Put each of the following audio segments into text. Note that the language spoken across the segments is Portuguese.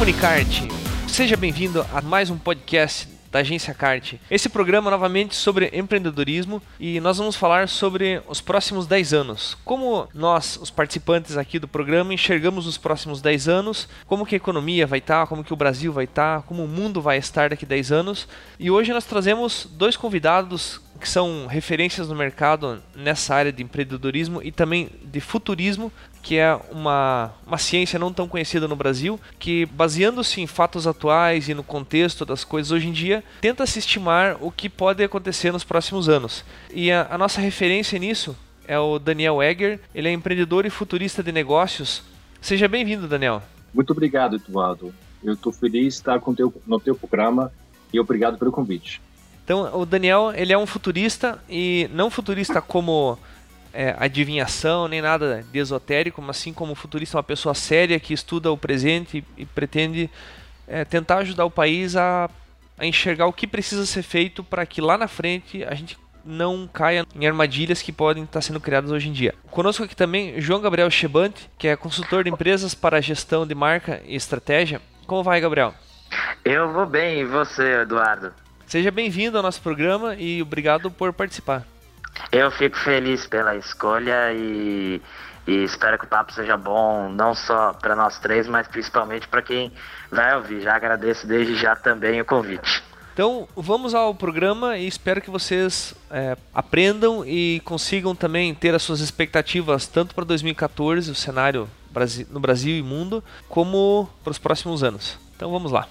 Comunicarte. Seja bem-vindo a mais um podcast da Agência Cart. Esse programa novamente sobre empreendedorismo e nós vamos falar sobre os próximos 10 anos. Como nós, os participantes aqui do programa, enxergamos os próximos 10 anos, como que a economia vai estar, como que o Brasil vai estar, como o mundo vai estar daqui a 10 anos. E hoje nós trazemos dois convidados que são referências no mercado nessa área de empreendedorismo e também de futurismo, que é uma, uma ciência não tão conhecida no Brasil, que baseando-se em fatos atuais e no contexto das coisas hoje em dia, tenta se estimar o que pode acontecer nos próximos anos. E a, a nossa referência nisso é o Daniel Egger, ele é empreendedor e futurista de negócios. Seja bem-vindo, Daniel. Muito obrigado, Eduardo. Eu estou feliz de estar com teu, no teu programa e obrigado pelo convite. Então, o Daniel, ele é um futurista e não futurista como é, adivinhação nem nada de esotérico, mas sim como futurista, uma pessoa séria que estuda o presente e, e pretende é, tentar ajudar o país a, a enxergar o que precisa ser feito para que lá na frente a gente não caia em armadilhas que podem estar sendo criadas hoje em dia. Conosco aqui também João Gabriel Chebante, que é consultor de empresas para gestão de marca e estratégia. Como vai, Gabriel? Eu vou bem, e você, Eduardo? Seja bem-vindo ao nosso programa e obrigado por participar. Eu fico feliz pela escolha e, e espero que o papo seja bom, não só para nós três, mas principalmente para quem vai ouvir. Já agradeço desde já também o convite. Então vamos ao programa e espero que vocês é, aprendam e consigam também ter as suas expectativas tanto para 2014, o cenário no Brasil e mundo, como para os próximos anos. Então vamos lá.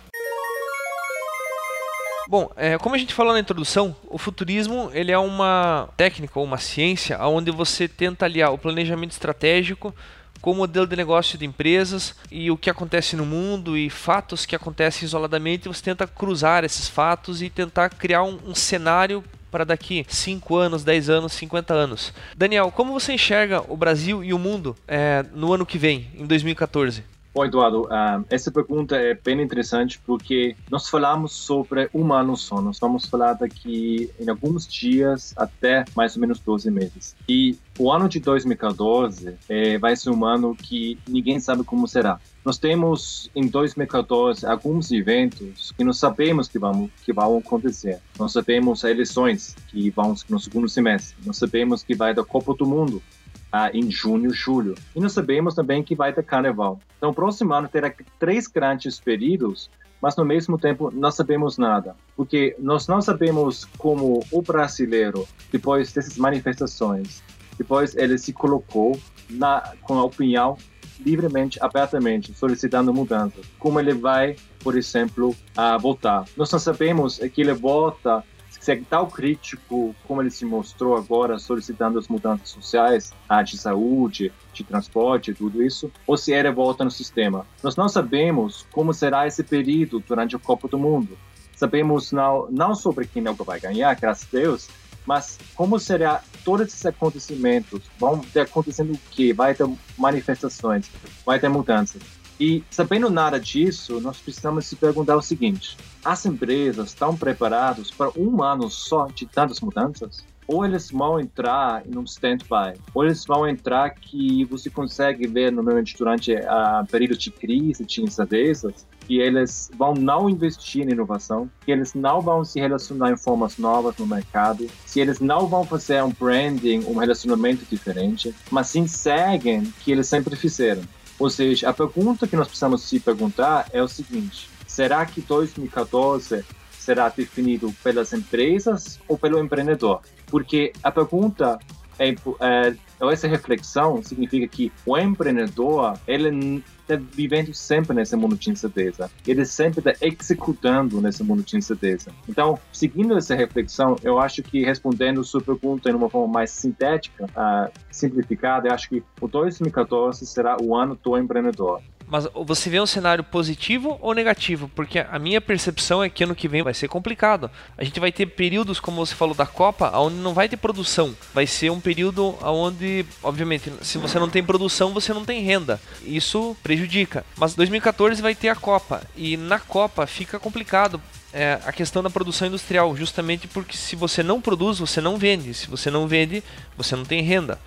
Bom, é, como a gente falou na introdução, o futurismo ele é uma técnica ou uma ciência onde você tenta aliar o planejamento estratégico com o modelo de negócio de empresas e o que acontece no mundo e fatos que acontecem isoladamente. Você tenta cruzar esses fatos e tentar criar um, um cenário para daqui 5 anos, 10 anos, 50 anos. Daniel, como você enxerga o Brasil e o mundo é, no ano que vem, em 2014? Bom, Eduardo, uh, essa pergunta é bem interessante porque nós falamos sobre um ano só. Nós vamos falar daqui em alguns dias até mais ou menos 12 meses. E o ano de 2014 é, vai ser um ano que ninguém sabe como será. Nós temos em 2014 alguns eventos que nós sabemos que vão, que vão acontecer. Nós sabemos as eleições que vão no segundo semestre. Nós sabemos que vai da Copa do Mundo ah, em junho, julho. E nós sabemos também que vai ter carnaval. Então, próximo ano terá três grandes períodos, mas no mesmo tempo não sabemos nada, porque nós não sabemos como o brasileiro, depois dessas manifestações, depois ele se colocou na, com a opinião livremente, abertamente, solicitando mudanças. Como ele vai, por exemplo, a votar. Nós não sabemos que ele vota se é tal crítico como ele se mostrou agora, solicitando as mudanças sociais, a de saúde, de transporte, tudo isso, ou se ele volta no sistema. Nós não sabemos como será esse período durante a Copa do Mundo. Sabemos não, não sobre quem é o que vai ganhar, graças a Deus, mas como será todos esses acontecimentos? Vão ter acontecendo o quê? Vai ter manifestações, vai ter mudanças. E sabendo nada disso, nós precisamos se perguntar o seguinte: as empresas estão preparadas para um ano só de tantas mudanças? Ou eles vão entrar em um stand-by, ou eles vão entrar que você consegue ver normalmente durante a período de crise, de incertezas, que eles vão não investir em inovação, que eles não vão se relacionar em formas novas no mercado, se eles não vão fazer um branding, um relacionamento diferente, mas sim seguem que eles sempre fizeram. Ou seja, a pergunta que nós precisamos se perguntar é o seguinte: será que 2014 será definido pelas empresas ou pelo empreendedor? Porque a pergunta é, é essa reflexão significa que o empreendedor ele está vivendo sempre nesse mundo de incerteza. Ele sempre está executando nesse mundo de incerteza. Então, seguindo essa reflexão, eu acho que respondendo sua pergunta de uma forma mais sintética, uh, simplificada, eu acho que o 2014 será o ano do empreendedor. Mas você vê um cenário positivo ou negativo? Porque a minha percepção é que ano que vem vai ser complicado. A gente vai ter períodos, como você falou, da Copa, onde não vai ter produção. Vai ser um período onde, obviamente, se você não tem produção, você não tem renda. Isso prejudica. Mas 2014 vai ter a Copa. E na Copa fica complicado é, a questão da produção industrial, justamente porque se você não produz, você não vende. Se você não vende, você não tem renda.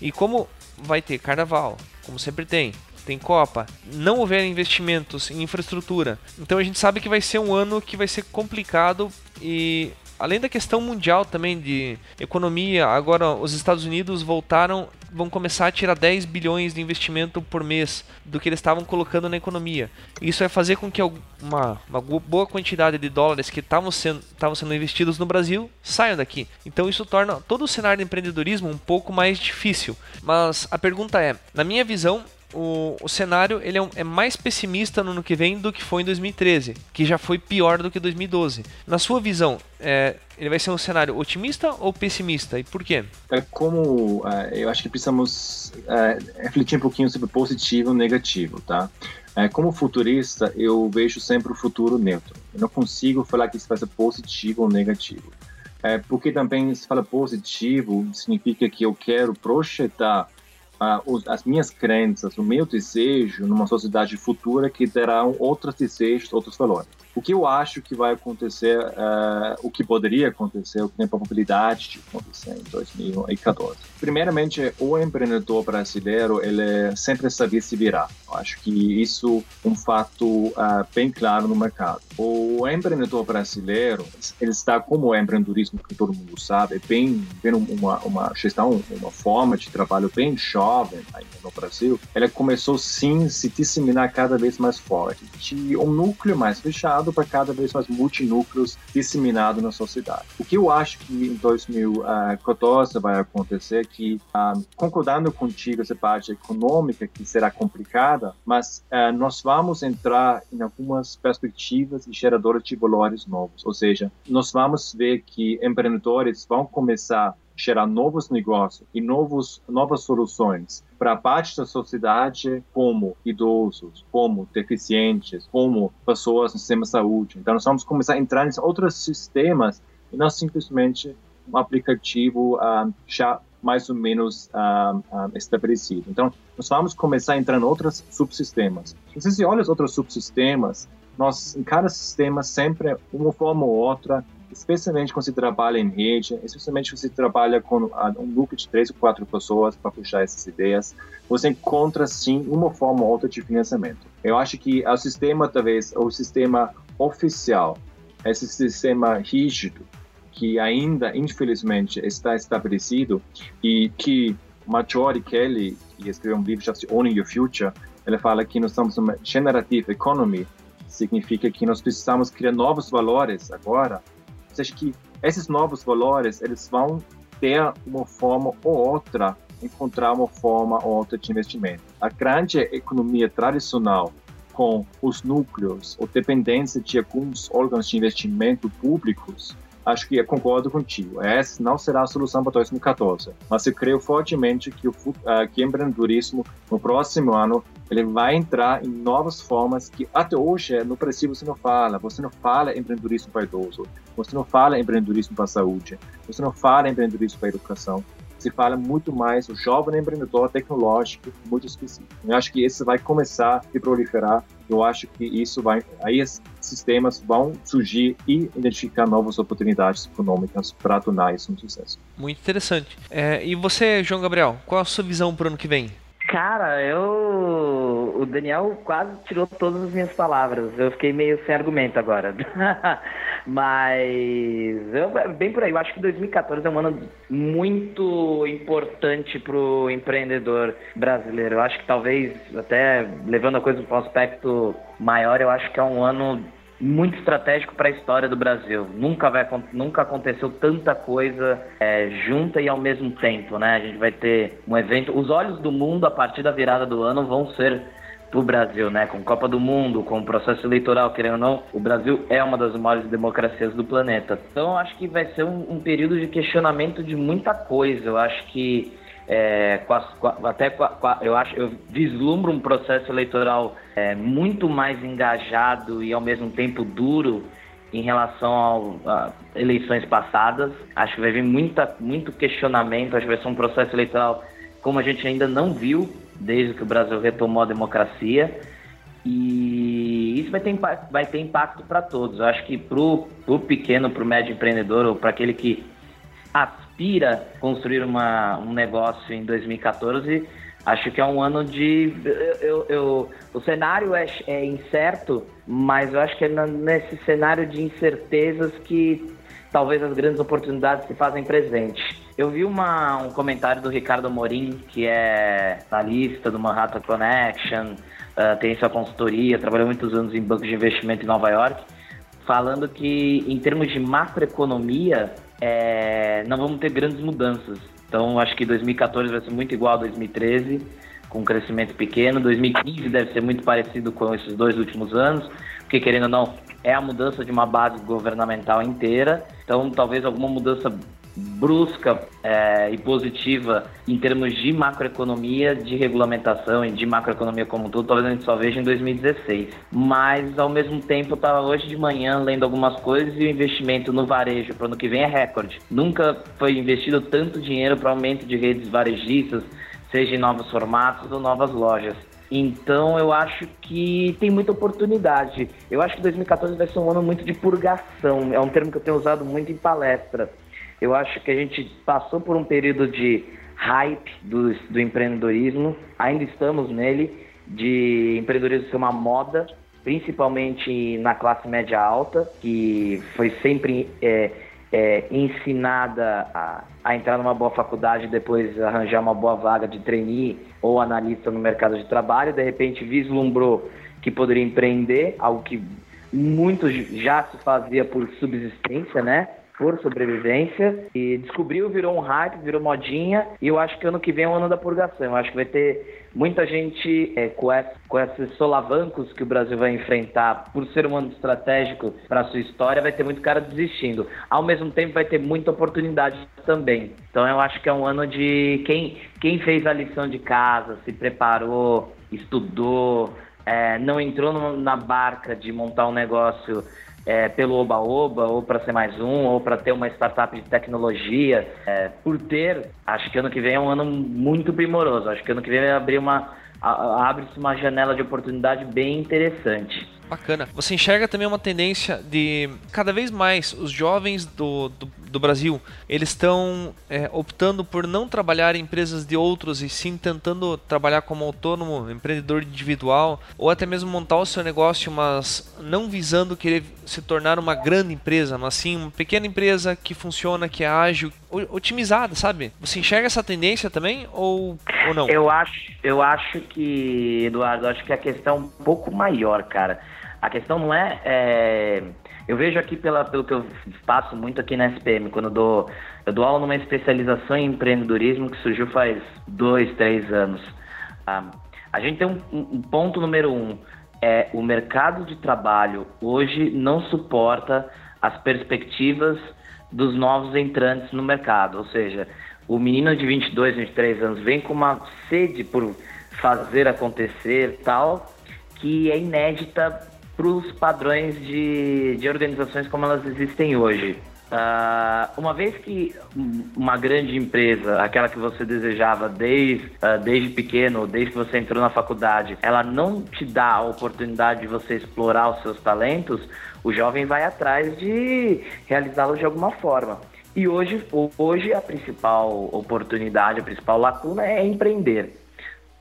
E como vai ter carnaval, como sempre tem, tem Copa, não houver investimentos em infraestrutura, então a gente sabe que vai ser um ano que vai ser complicado e além da questão mundial também de economia, agora os Estados Unidos voltaram, vão começar a tirar 10 bilhões de investimento por mês do que eles estavam colocando na economia. Isso vai fazer com que uma, uma boa quantidade de dólares que estavam sendo, sendo investidos no Brasil saiam daqui. Então isso torna todo o cenário de empreendedorismo um pouco mais difícil. Mas a pergunta é, na minha visão, o, o cenário ele é, um, é, mais pessimista no ano que vem do que foi em 2013, que já foi pior do que 2012. Na sua visão, é, ele vai ser um cenário otimista ou pessimista? E por quê? É como uh, eu acho que precisamos uh, refletir um pouquinho sobre positivo e negativo, tá? Uh, como futurista, eu vejo sempre o futuro neutro. Eu não consigo falar que isso vai ser positivo ou negativo. É, porque também se fala positivo, significa que eu quero projetar as minhas crenças, o meu desejo numa sociedade futura que terá outros desejos, outros valores o que eu acho que vai acontecer, uh, o que poderia acontecer, o que tem probabilidade de acontecer em 2014. Primeiramente, o empreendedor brasileiro, ele sempre sabia se virar. Eu acho que isso é um fato uh, bem claro no mercado. O empreendedor brasileiro, ele está como o empreendedorismo que todo mundo sabe, bem, bem uma, uma gestão, uma forma de trabalho bem jovem ainda no Brasil. Ele começou sim se disseminar cada vez mais forte, de um núcleo mais fechado para cada vez mais multinúcleos disseminados na sociedade. O que eu acho que em 2014 vai acontecer é que, uh, concordando contigo essa parte econômica que será complicada, mas uh, nós vamos entrar em algumas perspectivas e geradoras de valores novos, ou seja, nós vamos ver que empreendedores vão começar gerar novos negócios e novos, novas soluções para parte da sociedade, como idosos, como deficientes, como pessoas no sistema de saúde. Então, nós vamos começar a entrar em outros sistemas e não simplesmente um aplicativo uh, já mais ou menos uh, uh, estabelecido. Então, nós vamos começar a entrar em outros subsistemas. Se você olha os outros subsistemas, nós, em cada sistema, sempre, uma forma ou outra, especialmente quando se trabalha em rede, especialmente quando se trabalha com ah, um grupo de três ou quatro pessoas para puxar essas ideias, você encontra sim uma forma ou outra de financiamento. Eu acho que o sistema, talvez, o sistema oficial, esse sistema rígido, que ainda, infelizmente, está estabelecido e que Marjorie Kelly, que escreveu um livro chamado Owning Your Future, ela fala que nós estamos numa generative economy, significa que nós precisamos criar novos valores agora você acha que esses novos valores eles vão ter uma forma ou outra encontrar uma forma ou outra de investimento. A grande economia tradicional com os núcleos ou dependência de alguns órgãos de investimento públicos acho que eu concordo contigo. Essa não será a solução para 2014, mas eu creio fortemente que o uh, que empreendedorismo no próximo ano ele vai entrar em novas formas que até hoje no Brasil você não fala. Você não fala empreendedorismo para idoso, você não fala empreendedorismo para saúde, você não fala empreendedorismo para educação se fala muito mais o jovem empreendedor tecnológico, muito específico. Eu acho que isso vai começar a proliferar. Eu acho que isso vai, aí os sistemas vão surgir e identificar novas oportunidades econômicas para tornar isso um sucesso. Muito interessante. É, e você, João Gabriel, qual a sua visão para o ano que vem? Cara, eu. O Daniel quase tirou todas as minhas palavras. Eu fiquei meio sem argumento agora. Mas. Eu, bem por aí. Eu acho que 2014 é um ano muito importante para o empreendedor brasileiro. Eu acho que talvez, até levando a coisa para um aspecto maior, eu acho que é um ano muito estratégico para a história do Brasil. Nunca, vai, nunca aconteceu tanta coisa é, junta e ao mesmo tempo, né? A gente vai ter um evento. Os olhos do mundo a partir da virada do ano vão ser para o Brasil, né? Com Copa do Mundo, com o processo eleitoral, querendo ou não, o Brasil é uma das maiores democracias do planeta. Então, acho que vai ser um, um período de questionamento de muita coisa. Eu acho que é, com as, com, até com, eu acho eu vislumbro um processo eleitoral é, muito mais engajado e ao mesmo tempo duro em relação a eleições passadas. Acho que vai vir muita, muito questionamento, acho que vai ser um processo eleitoral como a gente ainda não viu desde que o Brasil retomou a democracia. E isso vai ter, vai ter impacto para todos. Eu acho que para o pequeno, para o médio empreendedor, ou para aquele que aspira construir uma, um negócio em 2014, Acho que é um ano de. Eu, eu, o cenário é, é incerto, mas eu acho que é nesse cenário de incertezas que talvez as grandes oportunidades se fazem presente. Eu vi uma, um comentário do Ricardo Amorim, que é analista do Manhattan Connection, uh, tem sua consultoria, trabalhou muitos anos em banco de investimento em Nova York, falando que em termos de macroeconomia, é, não vamos ter grandes mudanças. Então, acho que 2014 vai ser muito igual a 2013, com um crescimento pequeno. 2015 deve ser muito parecido com esses dois últimos anos, porque, querendo ou não, é a mudança de uma base governamental inteira. Então, talvez alguma mudança brusca é, e positiva em termos de macroeconomia, de regulamentação e de macroeconomia como um todo, talvez a gente só veja em 2016. Mas, ao mesmo tempo, eu estava hoje de manhã lendo algumas coisas e o investimento no varejo para o ano que vem é recorde. Nunca foi investido tanto dinheiro para aumento de redes varejistas, seja em novos formatos ou novas lojas. Então eu acho que tem muita oportunidade. Eu acho que 2014 vai ser um ano muito de purgação. É um termo que eu tenho usado muito em palestra. Eu acho que a gente passou por um período de hype do, do empreendedorismo, ainda estamos nele, de empreendedorismo ser uma moda, principalmente na classe média alta, que foi sempre é, é, ensinada a, a, entrar numa boa faculdade e depois arranjar uma boa vaga de trainee ou analista no mercado de trabalho, de repente vislumbrou que poderia empreender, algo que muito já se fazia por subsistência, né? Por sobrevivência e descobriu, virou um hype, virou modinha e eu acho que ano que vem é o ano da purgação. Eu acho que vai ter muita gente é, com, com esses solavancos que o Brasil vai enfrentar por ser um ano estratégico para a sua história, vai ter muito cara desistindo. Ao mesmo tempo vai ter muita oportunidade também. Então eu acho que é um ano de quem, quem fez a lição de casa, se preparou, estudou, é, não entrou no, na barca de montar um negócio é, pelo Oba-Oba, ou para ser mais um, ou para ter uma startup de tecnologia. É, por ter, acho que ano que vem é um ano muito primoroso. Acho que ano que vem abrir uma. abre-se uma janela de oportunidade bem interessante. Bacana. Você enxerga também uma tendência de cada vez mais os jovens do, do, do Brasil eles estão é, optando por não trabalhar em empresas de outros e sim tentando trabalhar como autônomo, empreendedor individual ou até mesmo montar o seu negócio, mas não visando querer se tornar uma grande empresa, mas sim uma pequena empresa que funciona, que é ágil, otimizada, sabe? Você enxerga essa tendência também ou, ou não? Eu acho, eu acho que, Eduardo, acho que a questão é um pouco maior, cara. A questão não é, é, eu vejo aqui pela, pelo que eu passo muito aqui na SPM, quando eu dou, eu dou aula numa especialização em empreendedorismo que surgiu faz dois, três anos. Ah, a gente tem um, um ponto número um, é o mercado de trabalho hoje não suporta as perspectivas dos novos entrantes no mercado, ou seja, o menino de 22, 23 anos vem com uma sede por fazer acontecer tal que é inédita para os padrões de, de organizações como elas existem hoje. Uh, uma vez que uma grande empresa, aquela que você desejava desde, uh, desde pequeno, desde que você entrou na faculdade, ela não te dá a oportunidade de você explorar os seus talentos, o jovem vai atrás de realizá-los de alguma forma. E hoje, hoje a principal oportunidade, a principal lacuna é empreender.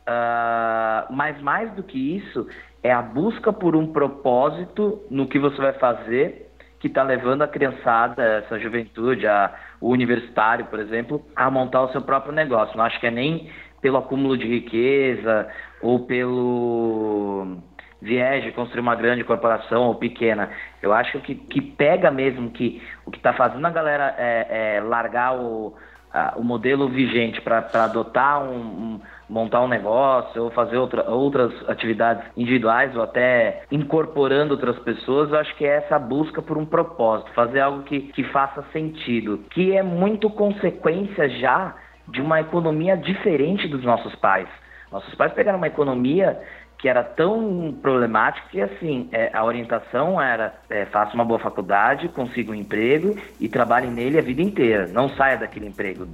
Uh, mas mais do que isso, é a busca por um propósito no que você vai fazer que está levando a criançada, essa juventude, a, o universitário, por exemplo, a montar o seu próprio negócio. Não acho que é nem pelo acúmulo de riqueza ou pelo viés de construir uma grande corporação ou pequena. Eu acho que, que pega mesmo que o que está fazendo a galera é, é largar o, a, o modelo vigente para adotar um, um montar um negócio ou fazer outra, outras atividades individuais ou até incorporando outras pessoas, eu acho que é essa busca por um propósito, fazer algo que, que faça sentido, que é muito consequência já de uma economia diferente dos nossos pais. Nossos pais pegaram uma economia que era tão problemático que assim é, a orientação era é, faça uma boa faculdade, consiga um emprego e trabalhe nele a vida inteira. Não saia daquele emprego.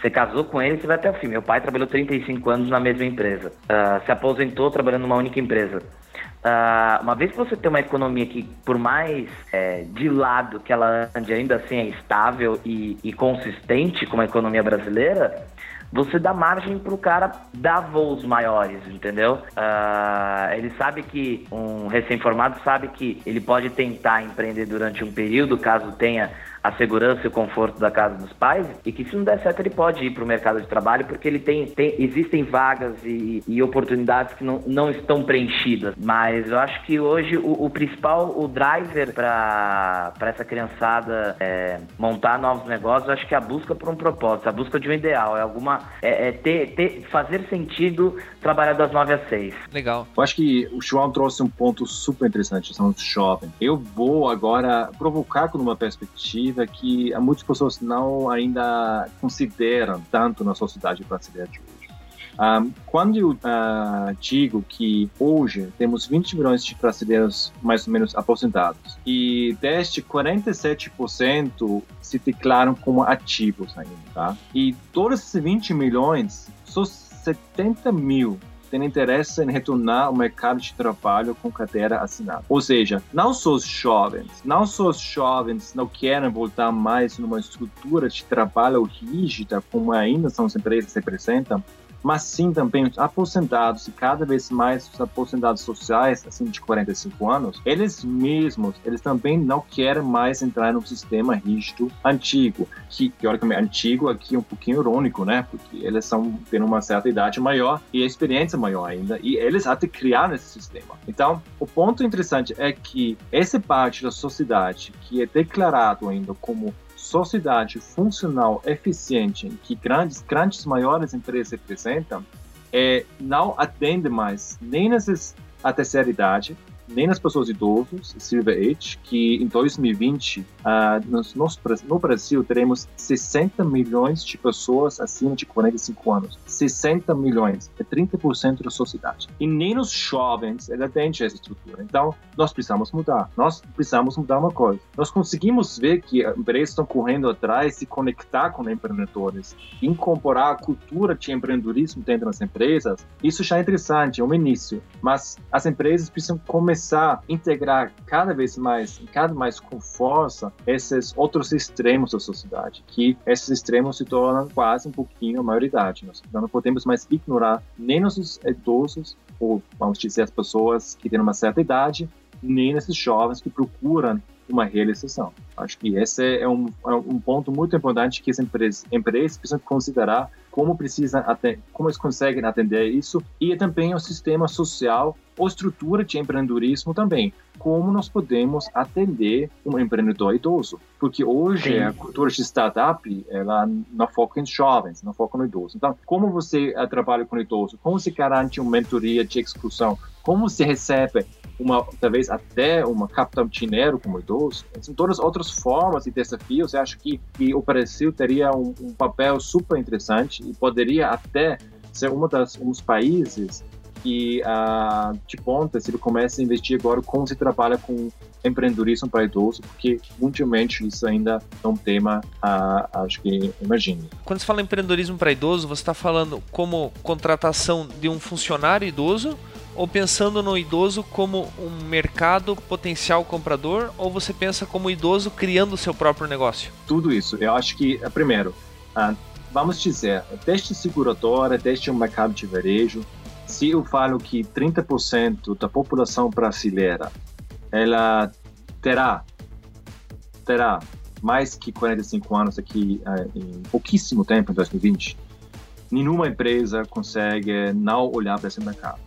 Você casou com ele, você vai até o fim. Meu pai trabalhou 35 anos na mesma empresa. Uh, se aposentou trabalhando numa única empresa. Uh, uma vez que você tem uma economia que, por mais é, de lado que ela ande, ainda assim é estável e, e consistente como a economia brasileira, você dá margem para o cara dar voos maiores, entendeu? Uh, ele sabe que um recém-formado sabe que ele pode tentar empreender durante um período, caso tenha a segurança e o conforto da casa dos pais e que se não der certo ele pode ir para o mercado de trabalho porque ele tem, tem existem vagas e, e, oportunidades que não, não estão preenchidas. Mas eu acho que hoje o, o principal, o driver para essa criançada é, montar novos negócios, eu acho que é a busca por um propósito, a busca de um ideal, é alguma é, é ter, ter, fazer sentido trabalhar das nove às seis. Legal. Eu acho que o João trouxe um ponto super interessante, são os jovens. Eu vou agora provocar com uma perspectiva perspectiva que muitas pessoas não ainda consideram tanto na sociedade brasileira de hoje. Um, quando eu uh, digo que hoje temos 20 milhões de brasileiros mais ou menos aposentados e deste 47% se declaram como ativos ainda, tá? E todos esses 20 milhões, só 70 mil têm interesse em retornar ao mercado de trabalho com carteira assinada. Ou seja, não só os jovens, não só os jovens não querem voltar mais numa estrutura de trabalho rígida, como ainda são as empresas representam, mas sim também os aposentados, e cada vez mais os aposentados sociais, assim, de 45 anos, eles mesmos, eles também não querem mais entrar no sistema rígido antigo, que, teoricamente, antigo aqui é um pouquinho irônico, né? Porque eles são, têm uma certa idade maior e a experiência maior ainda, e eles até criaram esse sistema. Então, o ponto interessante é que essa parte da sociedade que é declarado ainda como sociedade funcional eficiente que grandes, grandes maiores empresas representam, é, não atende mais nem a terceira idade, nem nas pessoas idosas, Silver Age, que em 2020, uh, nos, nos, no Brasil, teremos 60 milhões de pessoas acima de 45 anos. 60 milhões, é 30% da sociedade. E nem os jovens ele atende essa estrutura. Então, nós precisamos mudar. Nós precisamos mudar uma coisa. Nós conseguimos ver que empresas estão correndo atrás de conectar com empreendedores, incorporar a cultura de empreendedorismo dentro das empresas. Isso já é interessante, é um início. Mas as empresas precisam começar começar a integrar cada vez mais, cada mais com força, esses outros extremos da sociedade, que esses extremos se tornam quase um pouquinho a maioridade. Nós não podemos mais ignorar nem os idosos, ou vamos dizer, as pessoas que têm uma certa idade, nem esses jovens que procuram uma realização. Acho que esse é um, é um ponto muito importante que as empresas, empresas precisam considerar como precisam como eles conseguem atender isso e também o sistema social ou estrutura de empreendedorismo também. Como nós podemos atender um empreendedor idoso? Porque hoje Sim. a cultura de startup ela não foca em jovens, não foca no idoso. Então, como você uh, trabalha com idoso? Como se garante uma mentoria de exclusão? Como se recebe uma, talvez até uma capital dinheiro como idoso. São todas outras formas e desafios. Eu acho que, que o Brasil teria um, um papel super interessante e poderia até ser uma das um dos países que uh, de ponta se ele começa a investir agora como se trabalha com empreendedorismo para idoso, porque mundialmente isso ainda é um tema, uh, acho que imagine. Quando você fala em empreendedorismo para idoso, você está falando como contratação de um funcionário idoso ou pensando no idoso como um mercado potencial comprador, ou você pensa como idoso criando o seu próprio negócio? Tudo isso. Eu acho que, é, primeiro, ah, vamos dizer, desde seguradora, desde um mercado de varejo, se eu falo que 30% da população brasileira ela terá terá mais que 45 anos aqui ah, em pouquíssimo tempo, em 2020, nenhuma empresa consegue não olhar para esse mercado.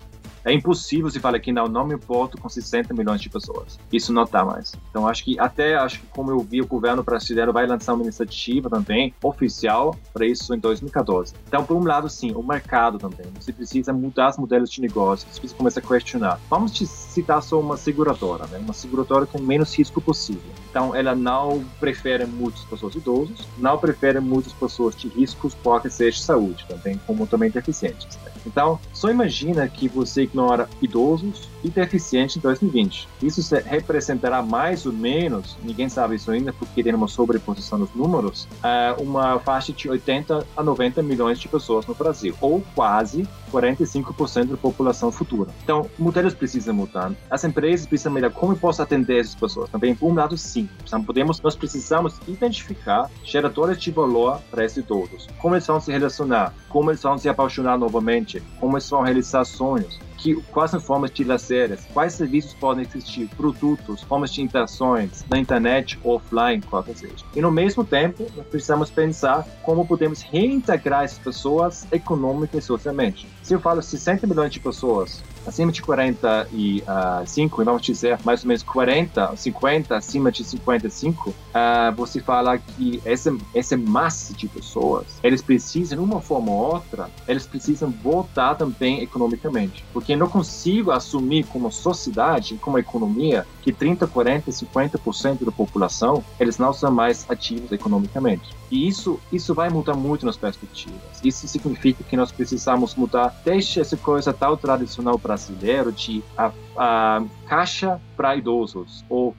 É impossível se falar que não, não me importo com 60 milhões de pessoas. Isso não está mais. Então acho que até acho que como eu vi o governo brasileiro vai lançar uma iniciativa também oficial para isso em 2014. Então por um lado sim, o mercado também. Você precisa mudar os modelos de negócio. Você precisa começar a questionar. Vamos te citar só uma seguradora, né? Uma seguradora com menos risco possível. Então ela não prefere muitas pessoas idosas, não prefere muitas pessoas de riscos porque seja saúde também, como também deficientes. Né? Então só imagina que você ignora idosos e deficientes em 2020. Isso representará mais ou menos, ninguém sabe isso ainda porque tem uma sobreposição dos números, eh, uma faixa de 80 a 90 milhões de pessoas no Brasil, ou quase 45% da população futura. Então, modelos precisam mudar. As empresas precisam melhorar como eu posso atender essas pessoas. Também, por um lado, sim, sim, podemos, nós precisamos identificar geradores de valor para esses idosos. Como eles vão se relacionar, como eles vão se apaixonar novamente, como eles vão realizar sonhos, que, quais são formas de lazeres, quais serviços podem existir, produtos, formas de interações na internet, offline, qualquer seja. E no mesmo tempo, precisamos pensar como podemos reintegrar essas pessoas econômica e socialmente. Se eu falo 60 milhões de pessoas acima de 45, vamos dizer mais ou menos 40, 50, acima de 55, uh, você fala que essa, essa massa de pessoas, eles precisam, de uma forma ou outra, eles precisam voltar também economicamente. Porque não consigo assumir como sociedade, como economia, que 30, 40, 50% da população, eles não são mais ativos economicamente. E isso, isso vai mudar muito nas perspectivas. Isso significa que nós precisamos mudar desde essa coisa tão tradicional brasileira de a, a caixa para idosos ou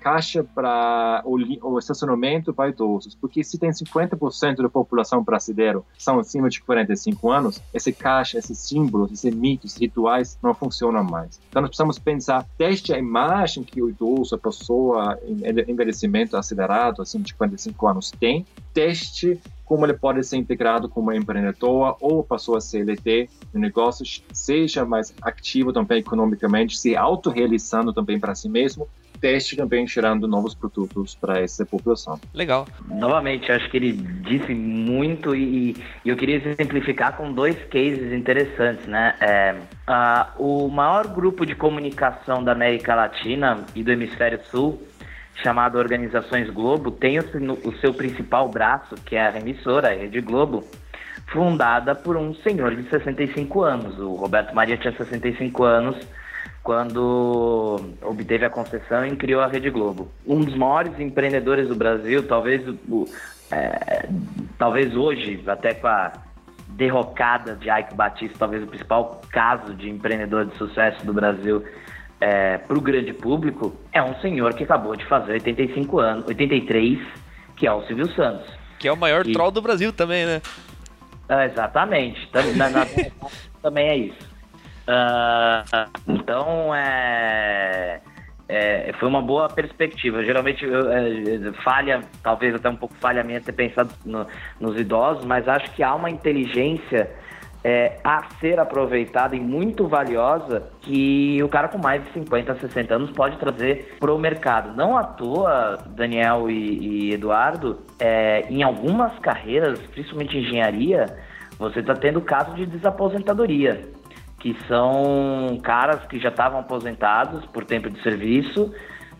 caixa para o, estacionamento para idosos, porque se tem 50% da população brasileira são acima de 45 anos, esse caixa, esses símbolos, esses mitos, rituais não funcionam mais. Então nós precisamos pensar desde a imagem que o idoso, a pessoa em envelhecimento acelerado, acima de 45 anos tem, teste como ele pode ser integrado como empreendedor ou pessoa CLT no negócio, seja mais ativo também economicamente, se autorrealizando também para si mesmo, teste também gerando novos produtos para essa população. Legal. Novamente, acho que ele disse muito e, e eu queria exemplificar com dois cases interessantes, né? É, o maior grupo de comunicação da América Latina e do Hemisfério Sul chamado Organizações Globo, tem o, seu principal braço, que é a emissora, a Rede Globo, fundada por um senhor de 65 anos. O Roberto Maria tinha 65 anos quando obteve a concessão e criou a Rede Globo. Um dos maiores empreendedores do Brasil, talvez, é, talvez hoje, até com a derrocada de Ike Batista, talvez o principal caso de empreendedor de sucesso do Brasil é, para o grande público, é um senhor que acabou de fazer 85 anos, 83, que é o Silvio Santos. Que é o maior e... troll do Brasil também, né? Ah, exatamente. Na, na, também é isso. Uh, então, é, é, foi uma boa perspectiva. Geralmente, eu, é, falha, talvez até um pouco falha minha ter pensado no, nos idosos, mas acho que há uma inteligência é, a ser aproveitada e muito valiosa que o cara com mais de 50, 60 anos pode trazer para o mercado. Não à toa, Daniel e, e Eduardo, é, em algumas carreiras, principalmente engenharia, você está tendo caso de desaposentadoria, que são caras que já estavam aposentados por tempo de serviço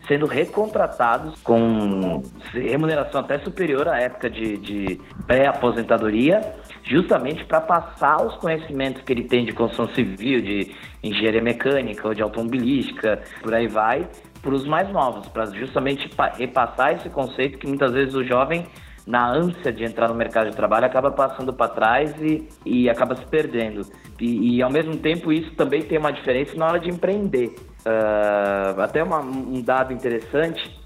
sendo recontratados com remuneração até superior à época de, de pré-aposentadoria, justamente para passar os conhecimentos que ele tem de construção civil, de engenharia mecânica ou de automobilística, por aí vai, para os mais novos, para justamente repassar esse conceito que muitas vezes o jovem na ânsia de entrar no mercado de trabalho, acaba passando para trás e, e acaba se perdendo. E, e, ao mesmo tempo, isso também tem uma diferença na hora de empreender. Uh, até uma, um dado interessante: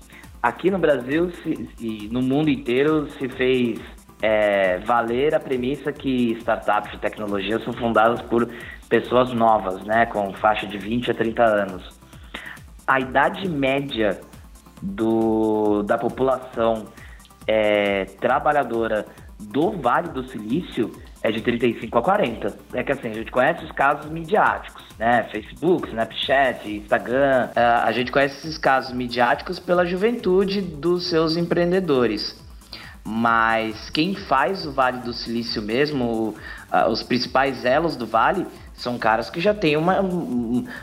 aqui no Brasil se, e no mundo inteiro se fez é, valer a premissa que startups de tecnologia são fundadas por pessoas novas, né, com faixa de 20 a 30 anos. A idade média do, da população é, trabalhadora do Vale do Silício é de 35 a 40. É que assim, a gente conhece os casos midiáticos, né? Facebook, Snapchat, Instagram. Uh, a gente conhece esses casos midiáticos pela juventude dos seus empreendedores. Mas quem faz o Vale do Silício mesmo, uh, os principais elos do Vale, são caras que já têm uma,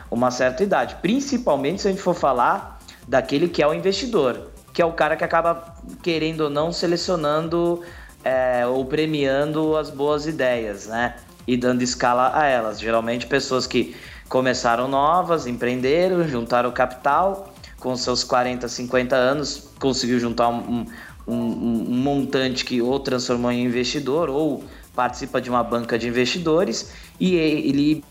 uma certa idade. Principalmente se a gente for falar daquele que é o investidor que é o cara que acaba, querendo ou não, selecionando é, ou premiando as boas ideias, né? E dando escala a elas. Geralmente pessoas que começaram novas, empreenderam, juntaram capital, com seus 40, 50 anos, conseguiu juntar um, um, um montante que ou transformou em investidor ou participa de uma banca de investidores e ele,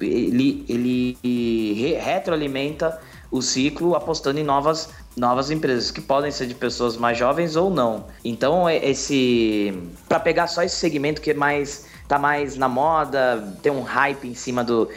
ele, ele retroalimenta o ciclo apostando em novas novas empresas que podem ser de pessoas mais jovens ou não. Então é esse para pegar só esse segmento que é mais tá mais na moda, tem um hype em cima do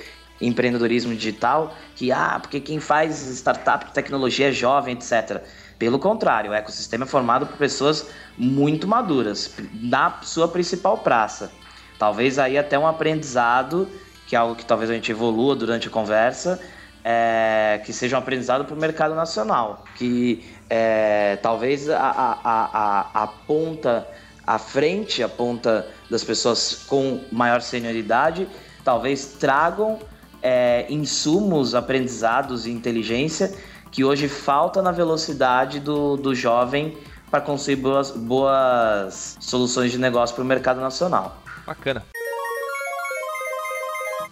empreendedorismo digital, que ah, porque quem faz startup, tecnologia é jovem, etc. Pelo contrário, o ecossistema é formado por pessoas muito maduras, na sua principal praça. Talvez aí até um aprendizado, que é algo que talvez a gente evolua durante a conversa, é, que seja um aprendizado para o mercado nacional, que é, talvez a, a, a, a ponta, a frente, a ponta das pessoas com maior senioridade, talvez tragam é, insumos, aprendizados e inteligência que hoje falta na velocidade do, do jovem para construir boas, boas soluções de negócio para o mercado nacional. Bacana.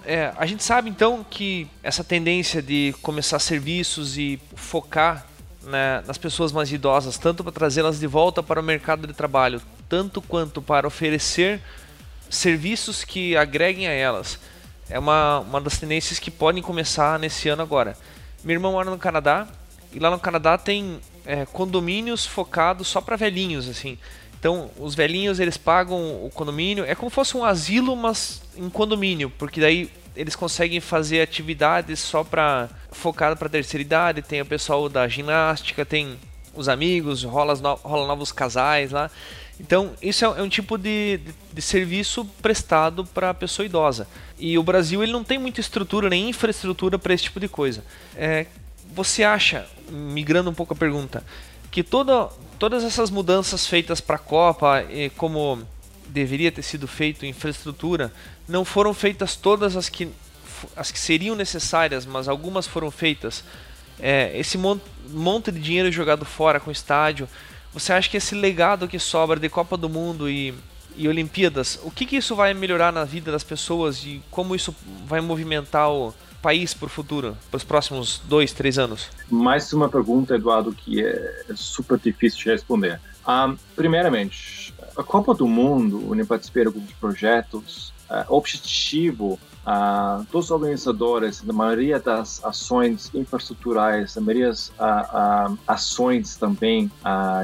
É, a gente sabe então que essa tendência de começar serviços e focar né, nas pessoas mais idosas, tanto para trazê-las de volta para o mercado de trabalho, tanto quanto para oferecer serviços que agreguem a elas, é uma, uma das tendências que podem começar nesse ano agora. Meu irmão mora no Canadá e lá no Canadá tem é, condomínios focados só para velhinhos, assim. Então, os velhinhos eles pagam o condomínio, é como se fosse um asilo, mas em condomínio, porque daí eles conseguem fazer atividades só para focado para terceira idade. Tem o pessoal da ginástica, tem os amigos, rola, rola novos casais lá. Então, isso é, é um tipo de, de, de serviço prestado para a pessoa idosa. E o Brasil ele não tem muita estrutura nem infraestrutura para esse tipo de coisa. É, você acha, migrando um pouco a pergunta, que toda, todas essas mudanças feitas para a Copa, como deveria ter sido feito infraestrutura, não foram feitas todas as que, as que seriam necessárias, mas algumas foram feitas. É, esse monte, monte de dinheiro jogado fora com o estádio, você acha que esse legado que sobra de Copa do Mundo e, e Olimpíadas, o que, que isso vai melhorar na vida das pessoas e como isso vai movimentar o país para o futuro, para os próximos dois, três anos? Mais uma pergunta, Eduardo, que é super difícil de responder. Um, primeiramente, a Copa do Mundo, onde participei de alguns projetos, uh, objetivo Uh, todos os organizadores, a maioria das ações infraestruturais, a maioria das uh, uh, ações também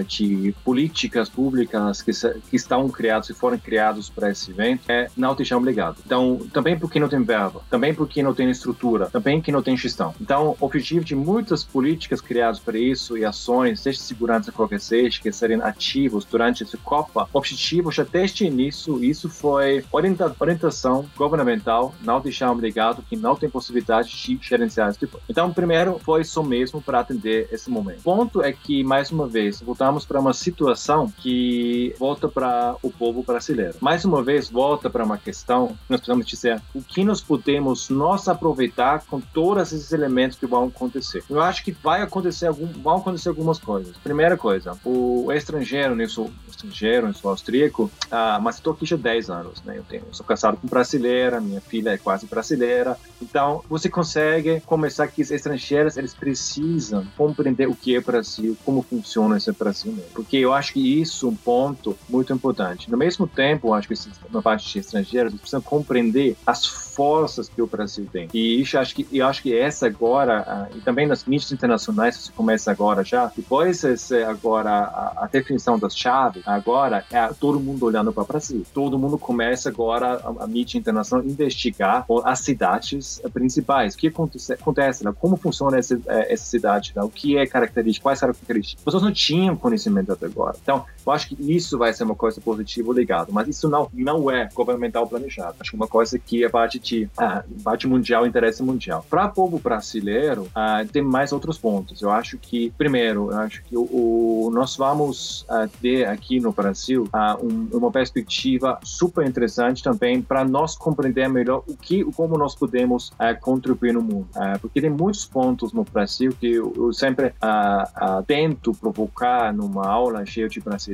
de políticas públicas que, que, estão criados e foram criados para esse evento, é não deixar obrigado. Então, também porque não tem verba, também porque não tem estrutura, também que não tem gestão. Então, o objetivo de muitas políticas criadas para isso e ações, desde segurança qualquer seja, que serem ativos durante essa Copa, o objetivo já desde o início, isso foi orienta orientação governamental, não deixar um legado que não tem possibilidade de gerenciar esse tipo. Então, primeiro foi isso mesmo para atender esse momento. O ponto é que, mais uma vez, voltamos para uma situação que volta para o povo brasileiro. Mais uma vez, volta para uma questão que nós precisamos dizer o que nós podemos nós aproveitar com todos esses elementos que vão acontecer. Eu acho que vai acontecer algum, vão acontecer algumas coisas. Primeira coisa, o estrangeiro, né, eu sou estrangeiro, eu sou austríaco, ah, mas estou aqui já há 10 anos, né? Eu, tenho, sou casado com brasileira, minha filha é quase brasileira. Então, você consegue começar que os estrangeiros, eles precisam compreender o que é Brasil, como funciona esse Brasil mesmo. Porque eu acho que isso é um ponto muito importante. No mesmo tempo, eu acho que na parte de estrangeiros, eles precisam compreender as forças que o Brasil tem. E isso, acho que, eu acho que essa agora, e também nas mídias internacionais, você começa agora já, depois esse, agora a, a, definição das chaves, agora é todo mundo olhando para o Brasil. Todo mundo começa agora, a, a mídia internacional, investigar as cidades principais. O que acontece, acontece né? como funciona essa, é, essa cidade, né? o que é característico, quais características. As pessoas não tinham conhecimento até agora. Então, eu acho que isso vai ser uma coisa positiva ligado, mas isso não, não é governamental planejado. Acho que uma coisa que é parte de ah, parte mundial, interesse mundial. Para o povo brasileiro, ah, tem mais outros pontos. Eu acho que, primeiro, eu acho que o, o nós vamos ah, ter aqui no Brasil um, uma perspectiva super interessante também para nós compreender melhor o que, como nós podemos contribuir no mundo. Porque tem muitos pontos no Brasil que eu, eu sempre tento provocar numa aula cheia de brasileiros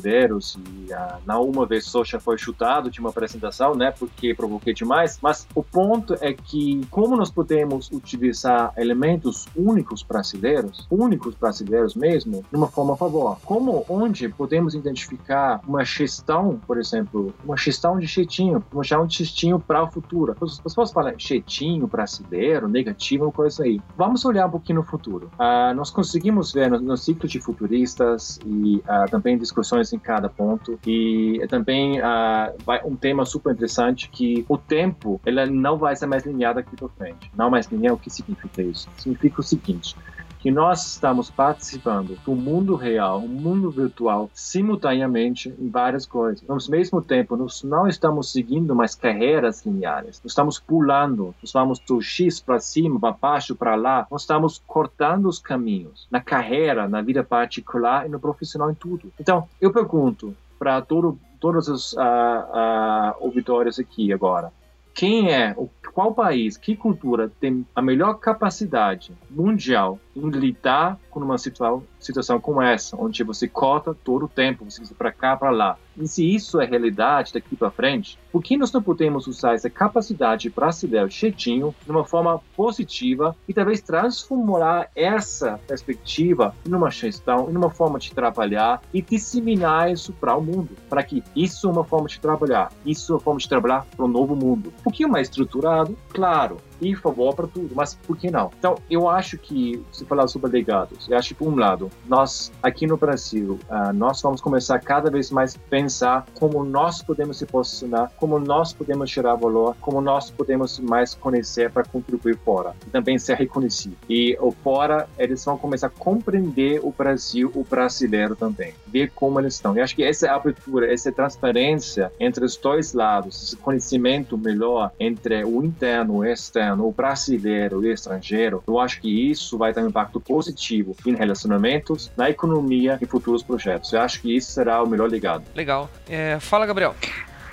e não uma vez já foi chutado de uma apresentação, né? Porque provoquei demais. Mas o ponto é que como nós podemos utilizar elementos únicos brasileiros, únicos brasileiros mesmo, de uma forma a favor. Como onde podemos identificar uma gestão, por exemplo, uma gestão de jeitinho, uma gestão de jeitinho para o futuro. As pessoas falam jeitinho brasileiro, negativo, uma coisa aí. Vamos olhar um pouquinho no futuro. Uh, nós conseguimos ver no, no ciclo de futuristas e uh, também discussões em cada ponto e também uh, um tema super interessante que o tempo ele não vai ser mais linear daqui para frente. Não mais linear, o que significa isso? Significa o seguinte: que nós estamos participando do mundo real, o mundo virtual, simultaneamente em várias coisas. Ao mesmo tempo, nós não estamos seguindo mais carreiras lineares, nós estamos pulando, nós vamos do X para cima, para baixo, para lá, nós estamos cortando os caminhos na carreira, na vida particular e no profissional em tudo. Então, eu pergunto para todo, todos os uh, uh, aqui agora, quem é, qual país, que cultura tem a melhor capacidade mundial em lidar com uma situação, situação como essa, onde você corta todo o tempo, você vai para cá, para lá. E se isso é realidade daqui para frente, por que nós não podemos usar essa capacidade brasileira cheitinho de uma forma positiva e talvez transformar essa perspectiva numa gestão, numa forma de trabalhar e disseminar isso para o mundo, para que isso é uma forma de trabalhar, isso é uma forma de trabalhar para um novo mundo. Um pouquinho mais estruturado, claro, e para tudo, mas por que não? Então, eu acho que, se falar sobre legados, eu acho que, por um lado, nós, aqui no Brasil, uh, nós vamos começar cada vez mais a pensar como nós podemos se posicionar, como nós podemos gerar valor, como nós podemos mais conhecer para contribuir fora e também ser reconhecido. E o fora, eles vão começar a compreender o Brasil, o brasileiro também, ver como eles estão. Eu acho que essa abertura, essa transparência entre os dois lados, esse conhecimento melhor entre o interno e o externo, o brasileiro e o estrangeiro, eu acho que isso vai ter um impacto positivo em relacionamentos, na economia e futuros projetos. Eu acho que isso será o melhor legado. Legal. É, fala, Gabriel.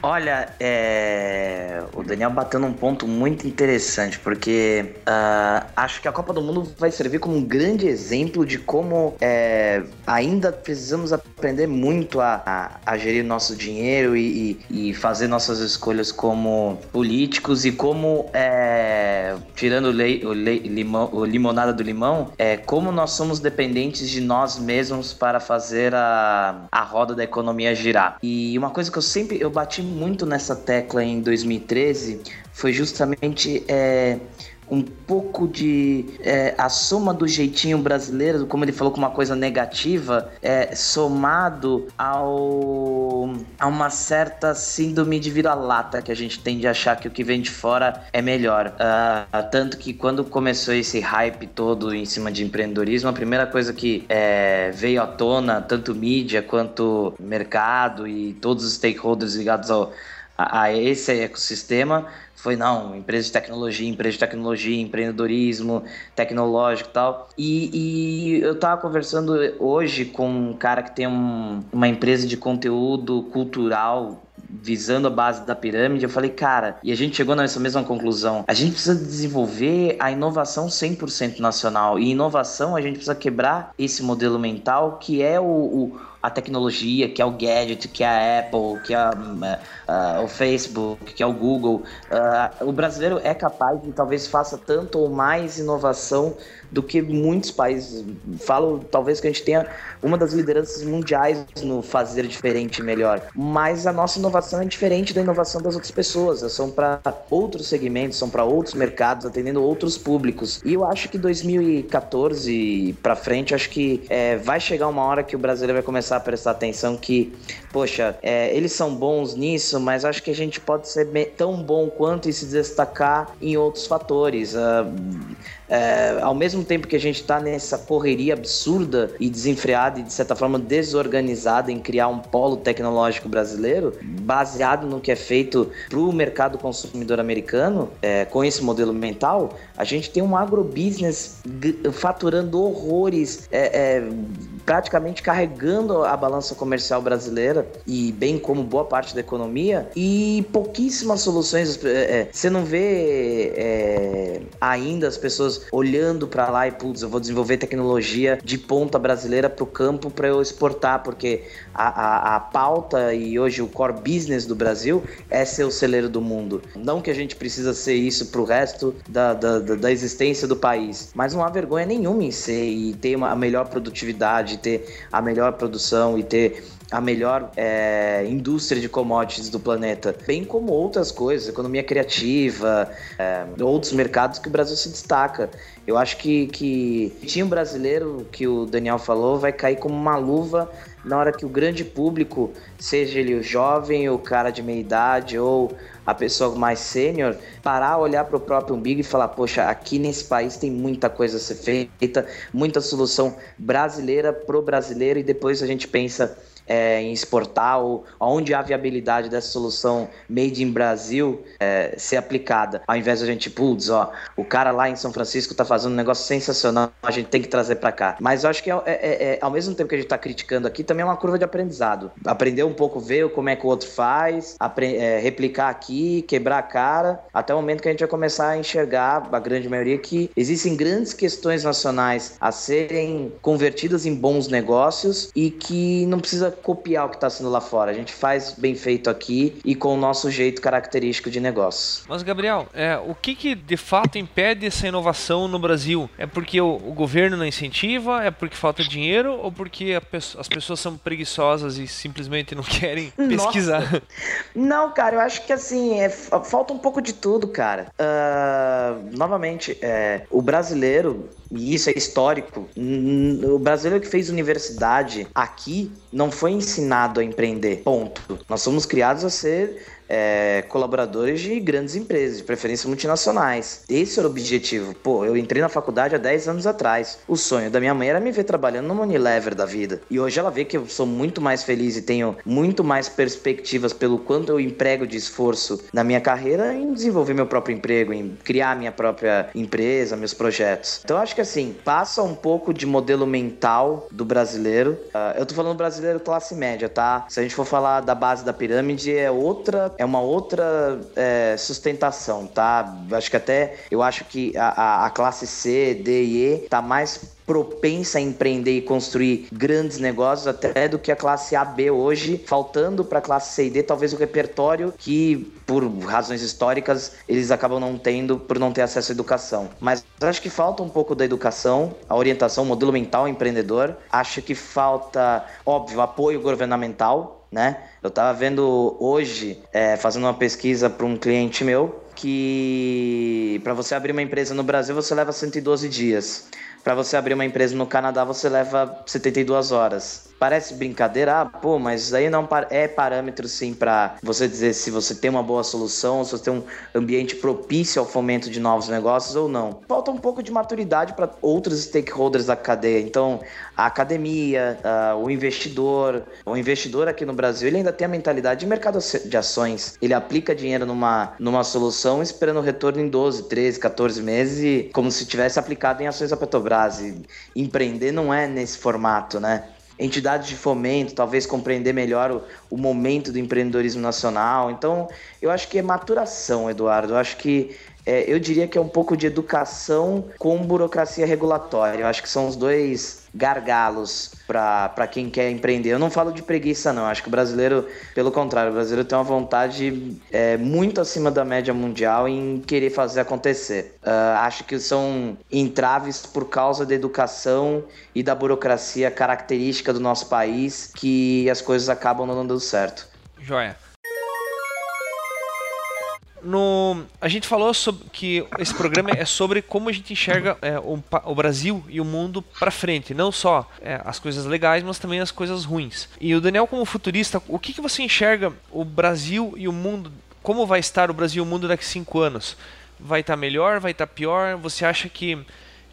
Olha, é... o Daniel bateu num ponto muito interessante, porque uh, acho que a Copa do Mundo vai servir como um grande exemplo de como é, ainda precisamos aprender muito a, a, a gerir nosso dinheiro e, e, e, fazer nossas escolhas como políticos e como, é, tirando o, lei, o, lei, limão, o limonada do limão, é, como nós somos dependentes de nós mesmos para fazer a, a roda da economia girar. E uma coisa que eu sempre eu bati muito nessa tecla em 2013 foi justamente é, um pouco de é, a soma do jeitinho brasileiro, como ele falou com uma coisa negativa, é, somado ao a uma certa síndrome de vira-lata que a gente tende a achar que o que vem de fora é melhor. Uh, tanto que quando começou esse hype todo em cima de empreendedorismo, a primeira coisa que é, veio à tona, tanto mídia quanto mercado e todos os stakeholders ligados ao, a, esse ecossistema foi não, empresa de tecnologia, empresa de tecnologia, empreendedorismo tecnológico e tal. E, eu tava conversando hoje com um cara que tem um, uma empresa de conteúdo cultural visando a base da pirâmide, eu falei, cara, e a gente chegou nessa mesma conclusão. A gente precisa desenvolver a inovação 100% nacional. E inovação, a gente precisa quebrar esse modelo mental que é o, o a tecnologia, que é o gadget, que é a Apple, que é a, uh, o Facebook, que é o Google. Uh, o brasileiro é capaz de talvez faça tanto ou mais inovação do que muitos países. Falo, talvez que a gente tenha uma das lideranças mundiais no fazer diferente e melhor. Mas a nossa inovação é diferente da inovação das outras pessoas. São para outros segmentos, são para outros mercados, atendendo outros públicos. E eu acho que 2014 para frente, acho que é, vai chegar uma hora que o brasileiro vai começar a prestar atenção que, poxa, é, eles são bons nisso, mas acho que a gente pode ser tão bom quanto e se destacar em outros fatores. Uh, é, ao mesmo tempo que a gente está nessa correria absurda e desenfreada e de certa forma desorganizada em criar um polo tecnológico brasileiro, baseado no que é feito para o mercado consumidor americano, é, com esse modelo mental, a gente tem um agrobusiness faturando horrores, é, é praticamente carregando a balança comercial brasileira e bem como boa parte da economia e pouquíssimas soluções. É, é você não vê ainda as pessoas olhando para lá e putz, eu vou desenvolver tecnologia de ponta brasileira para o campo para eu exportar, porque a, a, a, pauta e hoje o core business do Brasil é ser o celeiro do mundo. Não que a gente precisa ser isso para o resto da, da, da, existência do país, mas não há vergonha nenhuma em ser e ter uma, a melhor produtividade ter a melhor produção e ter a melhor é, indústria de commodities do planeta, bem como outras coisas, economia criativa, é, outros mercados que o Brasil se destaca. Eu acho que, que tinha um brasileiro que o Daniel falou vai cair como uma luva na hora que o grande público, seja ele o jovem, o cara de meia idade ou a pessoa mais sênior, parar, olhar para o próprio umbigo e falar: poxa, aqui nesse país tem muita coisa a ser feita, muita solução brasileira pro brasileiro, e depois a gente pensa é, em exportar ou onde há viabilidade dessa solução made in Brasil é, ser aplicada. Ao invés de a gente, putz, ó, o cara lá em São Francisco está fazendo um negócio sensacional, a gente tem que trazer para cá. Mas eu acho que é, é, é, é, ao mesmo tempo que a gente está criticando aqui, também é uma curva de aprendizado. Aprender um pouco, ver como é que o outro faz, é, replicar aqui, quebrar a cara, até o momento que a gente vai começar a enxergar, a grande maioria, que existem grandes questões nacionais a serem convertidas em bons negócios e que não precisa copiar o que está sendo lá fora. A gente faz bem feito aqui e com o nosso jeito característico de negócio. Mas, Gabriel, é, o que, que de fato impede essa inovação no Brasil? É porque o, o governo não incentiva? É porque falta dinheiro? Ou porque as pessoas são preguiçosas e simplesmente não querem pesquisar? Nossa. Não, cara, eu acho que assim, é, falta um pouco de tudo, cara. Uh, novamente, é, o brasileiro e isso é histórico. O brasileiro que fez universidade aqui não foi ensinado a empreender. Ponto. Nós somos criados a ser é, colaboradores de grandes empresas, de preferência multinacionais. Esse era o objetivo. Pô, eu entrei na faculdade há 10 anos atrás. O sonho da minha mãe era me ver trabalhando no Unilever da vida. E hoje ela vê que eu sou muito mais feliz e tenho muito mais perspectivas pelo quanto eu emprego de esforço na minha carreira em desenvolver meu próprio emprego, em criar minha própria empresa, meus projetos. Então acho que assim, passa um pouco de modelo mental do brasileiro. Uh, eu tô falando brasileiro classe média, tá? Se a gente for falar da base da pirâmide, é outra é uma outra é, sustentação, tá? Acho que até eu acho que a, a, classe C, D e E tá mais propensa a empreender e construir grandes negócios até do que a classe A, B hoje, faltando para a classe C e D talvez o repertório que por razões históricas eles acabam não tendo por não ter acesso à educação. Mas acho que falta um pouco da educação, a orientação, o modelo mental empreendedor. Acho que falta, óbvio, apoio governamental né? Eu estava vendo hoje, é, fazendo uma pesquisa para um cliente meu, que para você abrir uma empresa no Brasil você leva 112 dias. Para você abrir uma empresa no Canadá você leva 72 horas. Parece brincadeira, ah, pô, mas aí não é parâmetro sim para você dizer se você tem uma boa solução, se você tem um ambiente propício ao fomento de novos negócios ou não. Falta um pouco de maturidade para outros stakeholders da cadeia. Então, a academia, uh, o investidor, o investidor aqui no Brasil, ele ainda tem a mentalidade de mercado de ações. Ele aplica dinheiro numa, numa solução esperando o retorno em 12, 13, 14 meses e como se tivesse aplicado em ações da Petrobras. E empreender não é nesse formato, né? Entidades de fomento, talvez compreender melhor o, o, momento do empreendedorismo nacional. Então, eu acho que é maturação, Eduardo. Eu acho que é, eu diria que é um pouco de educação com burocracia regulatória. Eu acho que são os dois gargalos para quem quer empreender. Eu não falo de preguiça, não. Acho que o brasileiro, pelo contrário, o brasileiro tem uma vontade é, muito acima da média mundial em querer fazer acontecer. Uh, acho que são entraves por causa da educação e da burocracia característica do nosso país que as coisas acabam não dando certo. Joia no, a gente falou sobre que esse programa é sobre como a gente enxerga é, o, o, Brasil e o mundo para frente, não só é, as coisas legais, mas também as coisas ruins. E o Daniel, como futurista, o que, que você enxerga o Brasil e o mundo? Como vai estar o Brasil e o mundo daqui a cinco anos? Vai estar tá melhor? Vai estar tá pior? Você acha que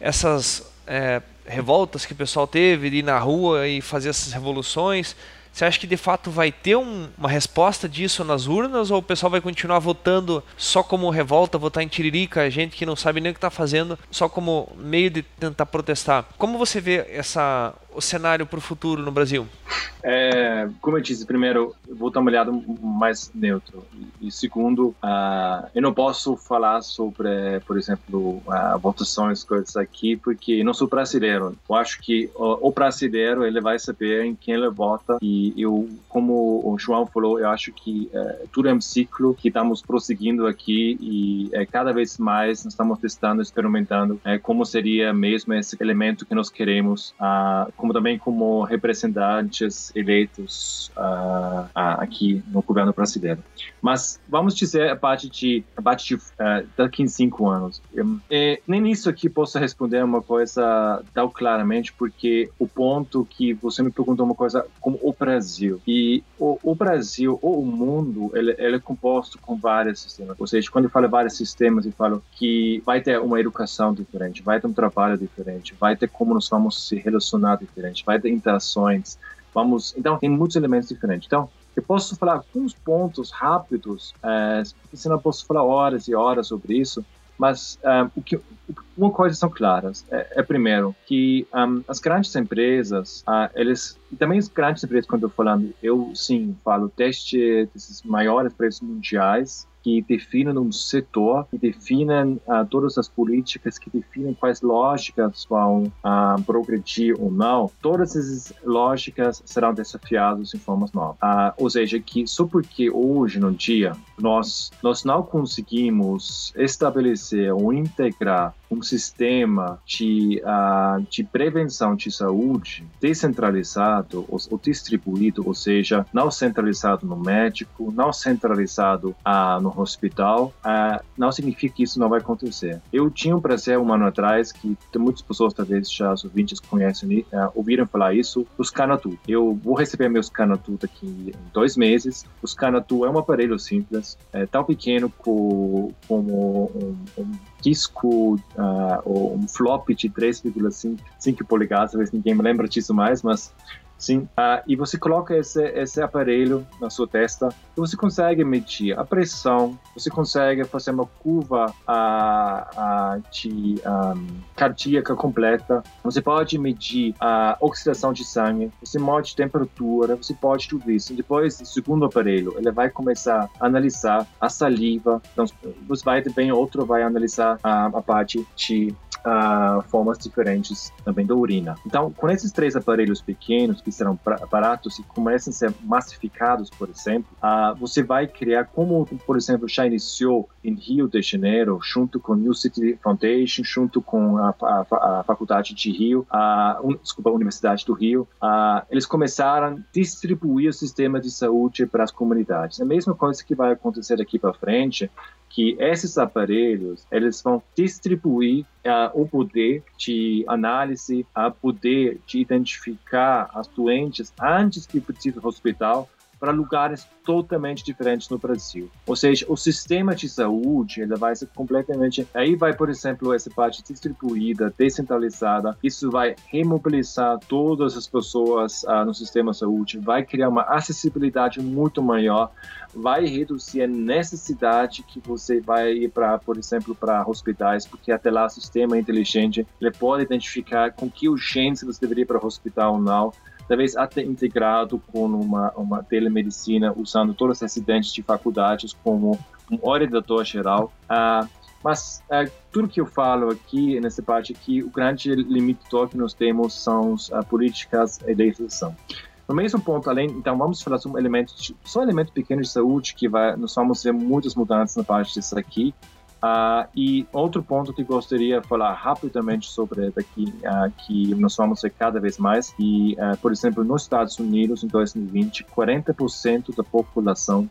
essas é, revoltas que o pessoal teve de ir na rua e fazer essas revoluções você acha que de fato vai ter um, uma resposta disso nas urnas ou o pessoal vai continuar votando só como revolta, votar em tiririca, gente que não sabe nem o que está fazendo, só como meio de tentar protestar? Como você vê essa, o cenário para o futuro no Brasil? É, como eu disse, primeiro, eu vou dar uma olhada mais neutro. E, segundo, uh, eu não posso falar sobre, por exemplo, uh, votações, coisas aqui, porque não sou brasileiro. Eu acho que o, o brasileiro, ele vai saber em quem ele vota. E eu, como o João falou, eu acho que uh, tudo é um ciclo que estamos prosseguindo aqui e uh, cada vez mais estamos testando, experimentando uh, como seria mesmo esse elemento que nós queremos uh, como também como representantes eleitos uh, aqui no governo brasileiro. Mas vamos dizer a parte de, a parte de uh, daqui em cinco anos. E, nem isso aqui posso responder uma coisa tão claramente, porque o ponto que você me perguntou uma coisa como o Brasil. E o, o Brasil, ou o mundo, ele, ele, é composto com vários sistemas. Ou seja, quando eu falo vários sistemas, eu falo que vai ter uma educação diferente, vai ter um trabalho diferente, vai ter como nós vamos se relacionar diferente, vai ter interações, vamos... Então, tem muitos elementos diferentes. Então, eu posso falar alguns pontos rápidos, é, senão eu posso falar horas e horas sobre isso, mas um, o que, uma coisa são claras. É, é primeiro que um, as grandes empresas, uh, eles e também as grandes empresas quando eu falando, eu sim falo teste desses maiores preços mundiais que definem um setor, que definem uh, todas as políticas, que definem quais lógicas vão uh, progredir ou não, todas essas lógicas serão desafiadas em formas novas. Uh, ou seja, que só porque hoje no dia nós, nós não conseguimos estabelecer ou integrar um sistema de, uh, de prevenção de saúde descentralizado ou, ou, distribuído, ou seja, não centralizado no médico, não centralizado uh, no hospital, uh, não significa que isso não vai acontecer. Eu tinha um prazer um ano atrás, que muitas pessoas talvez já os ouvintes conhecem, ouviram falar isso, o Scanatu. Eu vou receber meus Scanatu daqui em dois meses. O Scanatu é um aparelho simples, é tão pequeno como, como um, um disco uh, ou um flop de 3,5 polegadas, talvez ninguém me lembra disso mais, mas Sim, uh, e você coloca esse, esse aparelho na sua testa e você consegue medir a pressão, você consegue fazer uma curva uh, uh, de um, cardíaca completa, você pode medir a oxidação de sangue, você mede temperatura, você pode tudo isso. Depois, o segundo aparelho, ele vai começar a analisar a saliva, então você vai também outro vai analisar a, a parte de uh, formas diferentes também da urina. Então, com esses três aparelhos pequenos, que serão baratos e começam a ser massificados, por exemplo, uh, você vai criar, como, por exemplo, já iniciou em Rio de Janeiro, junto com New City Foundation, junto com a, a, a Faculdade de Rio, a, desculpa, a Universidade do Rio, eles começaram a distribuir o sistema de saúde para as comunidades. A mesma coisa que vai acontecer daqui para frente, que esses aparelhos eles vão distribuir uh, o poder de análise, o poder de identificar as doentes antes que precisem do hospital para lugares totalmente diferentes no Brasil. Ou seja, o sistema de saúde ele vai ser completamente. Aí vai, por exemplo, essa parte distribuída, descentralizada. Isso vai remobilizar todas as pessoas uh, no sistema de saúde, vai criar uma acessibilidade muito maior, vai reduzir a necessidade que você vai ir para, por exemplo, para hospitais, porque até lá o sistema inteligente ele pode identificar com que urgência você deveria ir para o hospital ou não talvez até integrado com uma, uma telemedicina, usando todos os residentes de faculdades como um orientador geral. Uh, mas uh, tudo que eu falo aqui, nessa parte aqui, o grande limite que nós temos são as uh, políticas de legislação. No mesmo ponto, além, então vamos falar sobre um elemento, só um elemento pequeno de saúde que vai, nós vamos ver muitas mudanças na parte disso aqui, Uh, e outro ponto que gostaria de falar rapidamente sobre daqui, uh, que nós vamos ver cada vez mais, e, uh, por exemplo, nos Estados Unidos, em 2020, 40% da população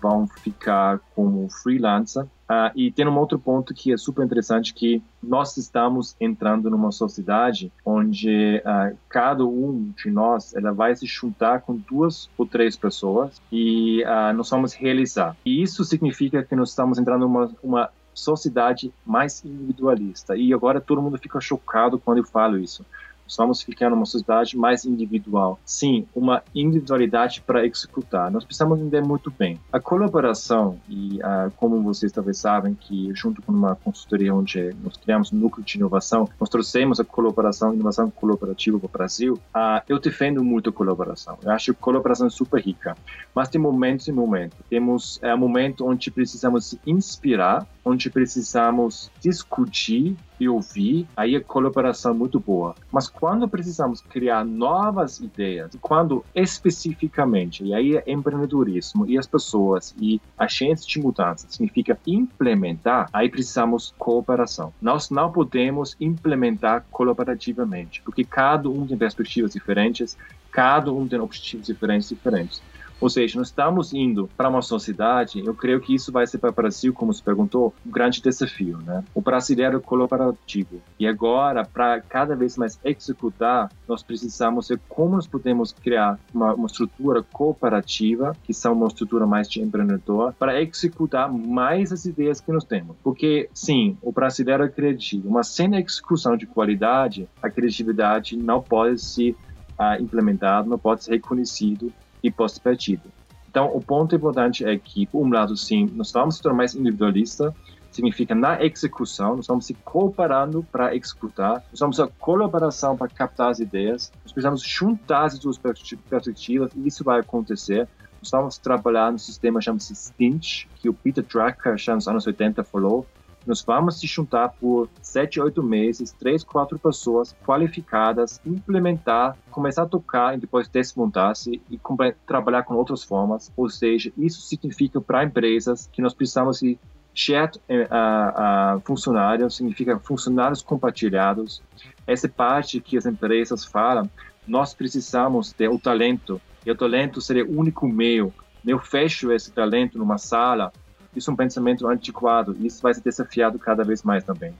vão ficar como freelancer. E tem um outro ponto que é super interessante, que nós estamos entrando numa sociedade onde cada um de nós ela vai se juntar com duas ou três pessoas e nós vamos realizar. E isso significa que nós estamos entrando numa uma sociedade mais individualista. E agora todo mundo fica chocado quando eu falo isso. Nós vamos ficar numa sociedade mais individual. Sim, uma individualidade para executar. Nós precisamos entender muito bem. A colaboração, e uh, como vocês talvez sabem, que junto com uma consultoria onde nós criamos um núcleo de inovação, nós trouxemos a colaboração, inovação colaborativa para o Brasil, uh, eu defendo muito a colaboração. Eu acho a colaboração super rica. Mas tem momentos e momentos. Temos é, um momento onde precisamos se inspirar onde precisamos discutir e ouvir, aí a colaboração é muito boa. Mas quando precisamos criar novas ideias, quando especificamente, e aí é empreendedorismo e as pessoas e agentes de mudança significa implementar, aí precisamos cooperação. Nós não podemos implementar colaborativamente, porque cada um tem perspectivas diferentes, cada um tem objetivos diferentes diferentes. Ou seja, nós estamos indo para uma sociedade, eu creio que isso vai ser para o Brasil, como se perguntou, um grande desafio, né? O brasileiro colaborativo. E agora, para cada vez mais executar, nós precisamos ver como nós podemos criar uma, uma estrutura cooperativa, que são uma estrutura mais de empreendedor, para executar mais as ideias que nós temos. Porque, sim, o brasileiro é criativo, mas sem execução de qualidade, a criatividade não pode ser uh, implementada, não pode ser reconhecido e pós-partido. Então, o ponto importante é que, por um lado, sim, nós vamos se tornar mais individualista, significa na execução, nós vamos se cooperando para executar, nós vamos a colaboração para captar as ideias, nós precisamos juntar as duas perspectivas e isso vai acontecer. Nós vamos trabalhar no sistema chamado Stint, que o Peter Drucker já nos anos 80 falou, nós vamos se juntar por sete, oito meses, três, quatro pessoas qualificadas, implementar, começar a tocar e depois desmontar-se e trabalhar com outras formas. Ou seja, isso significa para empresas que nós precisamos de shared uh, uh, funcionários, significa funcionários compartilhados. Essa parte que as empresas falam, nós precisamos ter o talento, e o talento seria o único meio. Eu fecho esse talento numa sala, isso é um pensamento antiquado e isso vai ser desafiado cada vez mais também.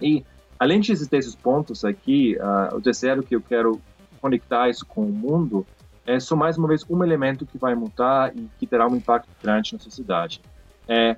E, além de existir esses pontos aqui, uh, o terceiro que eu quero conectar isso com o mundo é só mais uma vez um elemento que vai mudar e que terá um impacto grande na sociedade. É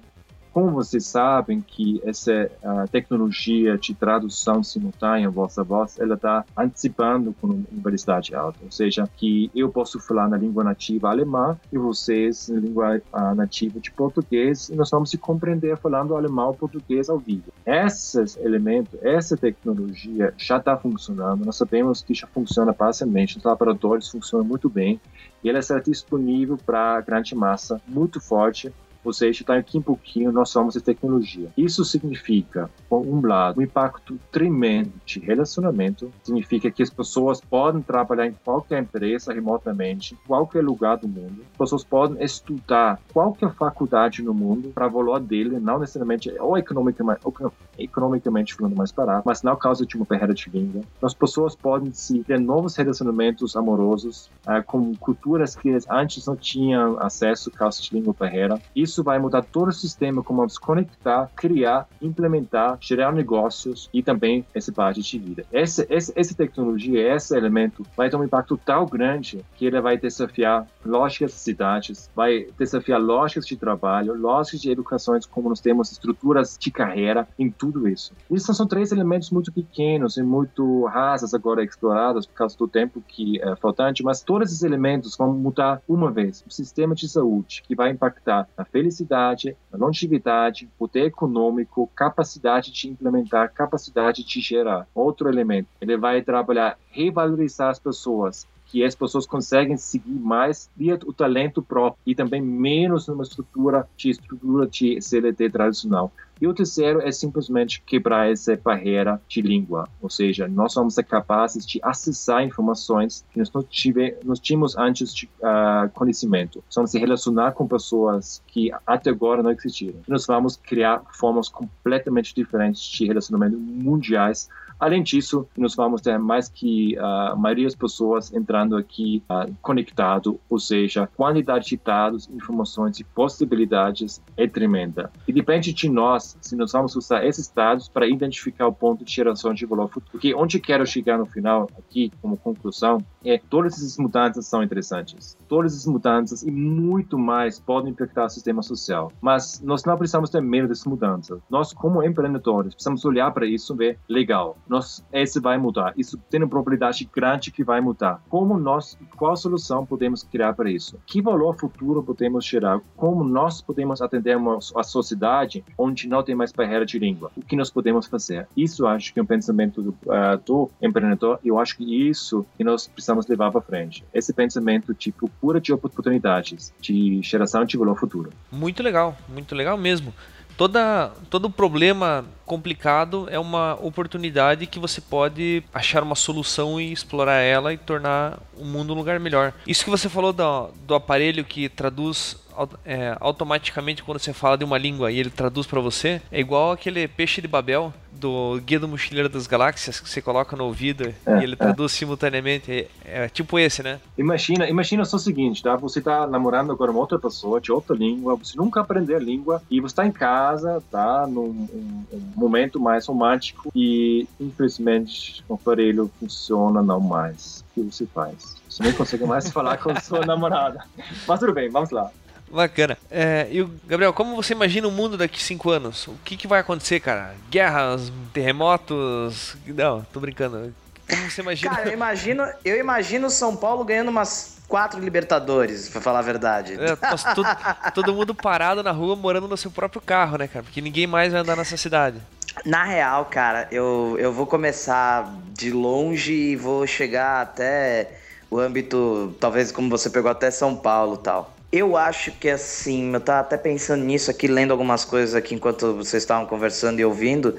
como vocês sabem que essa tecnologia de tradução simultânea voz a voz, ela está antecipando com uma velocidade alta, ou seja, que eu posso falar na língua nativa alemã e vocês na língua nativa de português e nós vamos se compreender falando alemão ou português ao vivo. Esses elementos, essa tecnologia já está funcionando, nós sabemos que já funciona parcialmente, os laboratórios funcionam muito bem e ela será disponível para grande massa muito forte seja, está aqui um pouquinho nós somos a tecnologia. Isso significa, por um lado, um impacto tremendo de relacionamento, significa que as pessoas podem trabalhar em qualquer empresa remotamente, em qualquer lugar do mundo, as pessoas podem estudar qualquer faculdade no mundo para o valor dele, não necessariamente ou economicamente, ou economicamente falando mais barato, mas não causa de uma barreira de língua. As pessoas podem se ter novos relacionamentos amorosos uh, com culturas que antes não tinham acesso causa de língua barreira. Isso isso vai mudar todo o sistema, como vamos conectar, criar, implementar, gerar negócios e também essa parte de vida. Essa, essa, essa tecnologia, esse elemento vai ter um impacto tão grande que ele vai desafiar lógicas de cidades, vai desafiar lógicas de trabalho, lógicas de educações, como nós temos estruturas de carreira em tudo isso. Esses são três elementos muito pequenos e muito rasos agora explorados por causa do tempo que é faltante, mas todos esses elementos vão mudar uma vez. O sistema de saúde, que vai impactar na felicidade, longevidade, poder econômico, capacidade de implementar, capacidade de gerar. Outro elemento, ele vai trabalhar revalorizar as pessoas, que as pessoas conseguem seguir mais via o talento próprio e também menos numa estrutura de estrutura de CLT tradicional. E o terceiro é simplesmente quebrar essa barreira de língua, ou seja, nós somos capazes de acessar informações que nós não tive, nós tínhamos antes de uh, conhecimento. Somos se relacionar com pessoas que até agora não existiram. Nós vamos criar formas completamente diferentes de relacionamento mundiais Além disso, nós vamos ter mais que a maioria das pessoas entrando aqui uh, conectado, ou seja, quantidade de dados, informações e possibilidades é tremenda. E depende de nós se nós vamos usar esses dados para identificar o ponto de geração de valor futuro. Porque onde quero chegar no final, aqui como conclusão, é todas essas mudanças são interessantes. Todas essas mudanças e muito mais podem impactar o sistema social. Mas nós não precisamos ter medo dessas mudanças. Nós, como empreendedores, precisamos olhar para isso e ver, legal, nós, esse vai mudar. Isso tem uma probabilidade grande que vai mudar. Como nós, qual solução podemos criar para isso? Que valor futuro podemos gerar? Como nós podemos atender uma, a sociedade onde não tem mais barreira de língua? O que nós podemos fazer? Isso acho que é um pensamento do, uh, do empreendedor eu acho que isso que nós precisamos levar para frente. Esse pensamento de procura de oportunidades, de geração de valor futuro. Muito legal, muito legal mesmo. Toda, todo problema complicado é uma oportunidade que você pode achar uma solução e explorar ela e tornar o mundo um lugar melhor. Isso que você falou do, do aparelho que traduz é, automaticamente quando você fala de uma língua e ele traduz para você, é igual aquele peixe de Babel do Guia do Mochileiro das Galáxias que você coloca no ouvido é, e ele é. traduz simultaneamente. É, é, tipo esse, né? Imagina, imagina só o seguinte, tá? Você tá namorando com uma outra pessoa de outra língua, você nunca aprendeu a língua e você tá em casa, tá? Num um, um momento mais romântico e infelizmente o aparelho funciona não mais. O que você faz? Você nem consegue mais falar com sua namorada. Mas tudo bem, vamos lá. Bacana. É, e o Gabriel, como você imagina o mundo daqui cinco anos? O que, que vai acontecer, cara? Guerras, terremotos? Não, tô brincando. Como você imagina? Cara, eu imagino, eu imagino São Paulo ganhando umas quatro Libertadores, pra falar a verdade. É, todo, todo mundo parado na rua, morando no seu próprio carro, né, cara? Porque ninguém mais vai andar nessa cidade. Na real, cara, eu, eu vou começar de longe e vou chegar até o âmbito, talvez como você pegou até São Paulo tal. Eu acho que assim, eu tava até pensando nisso aqui, lendo algumas coisas aqui enquanto vocês estavam conversando e ouvindo.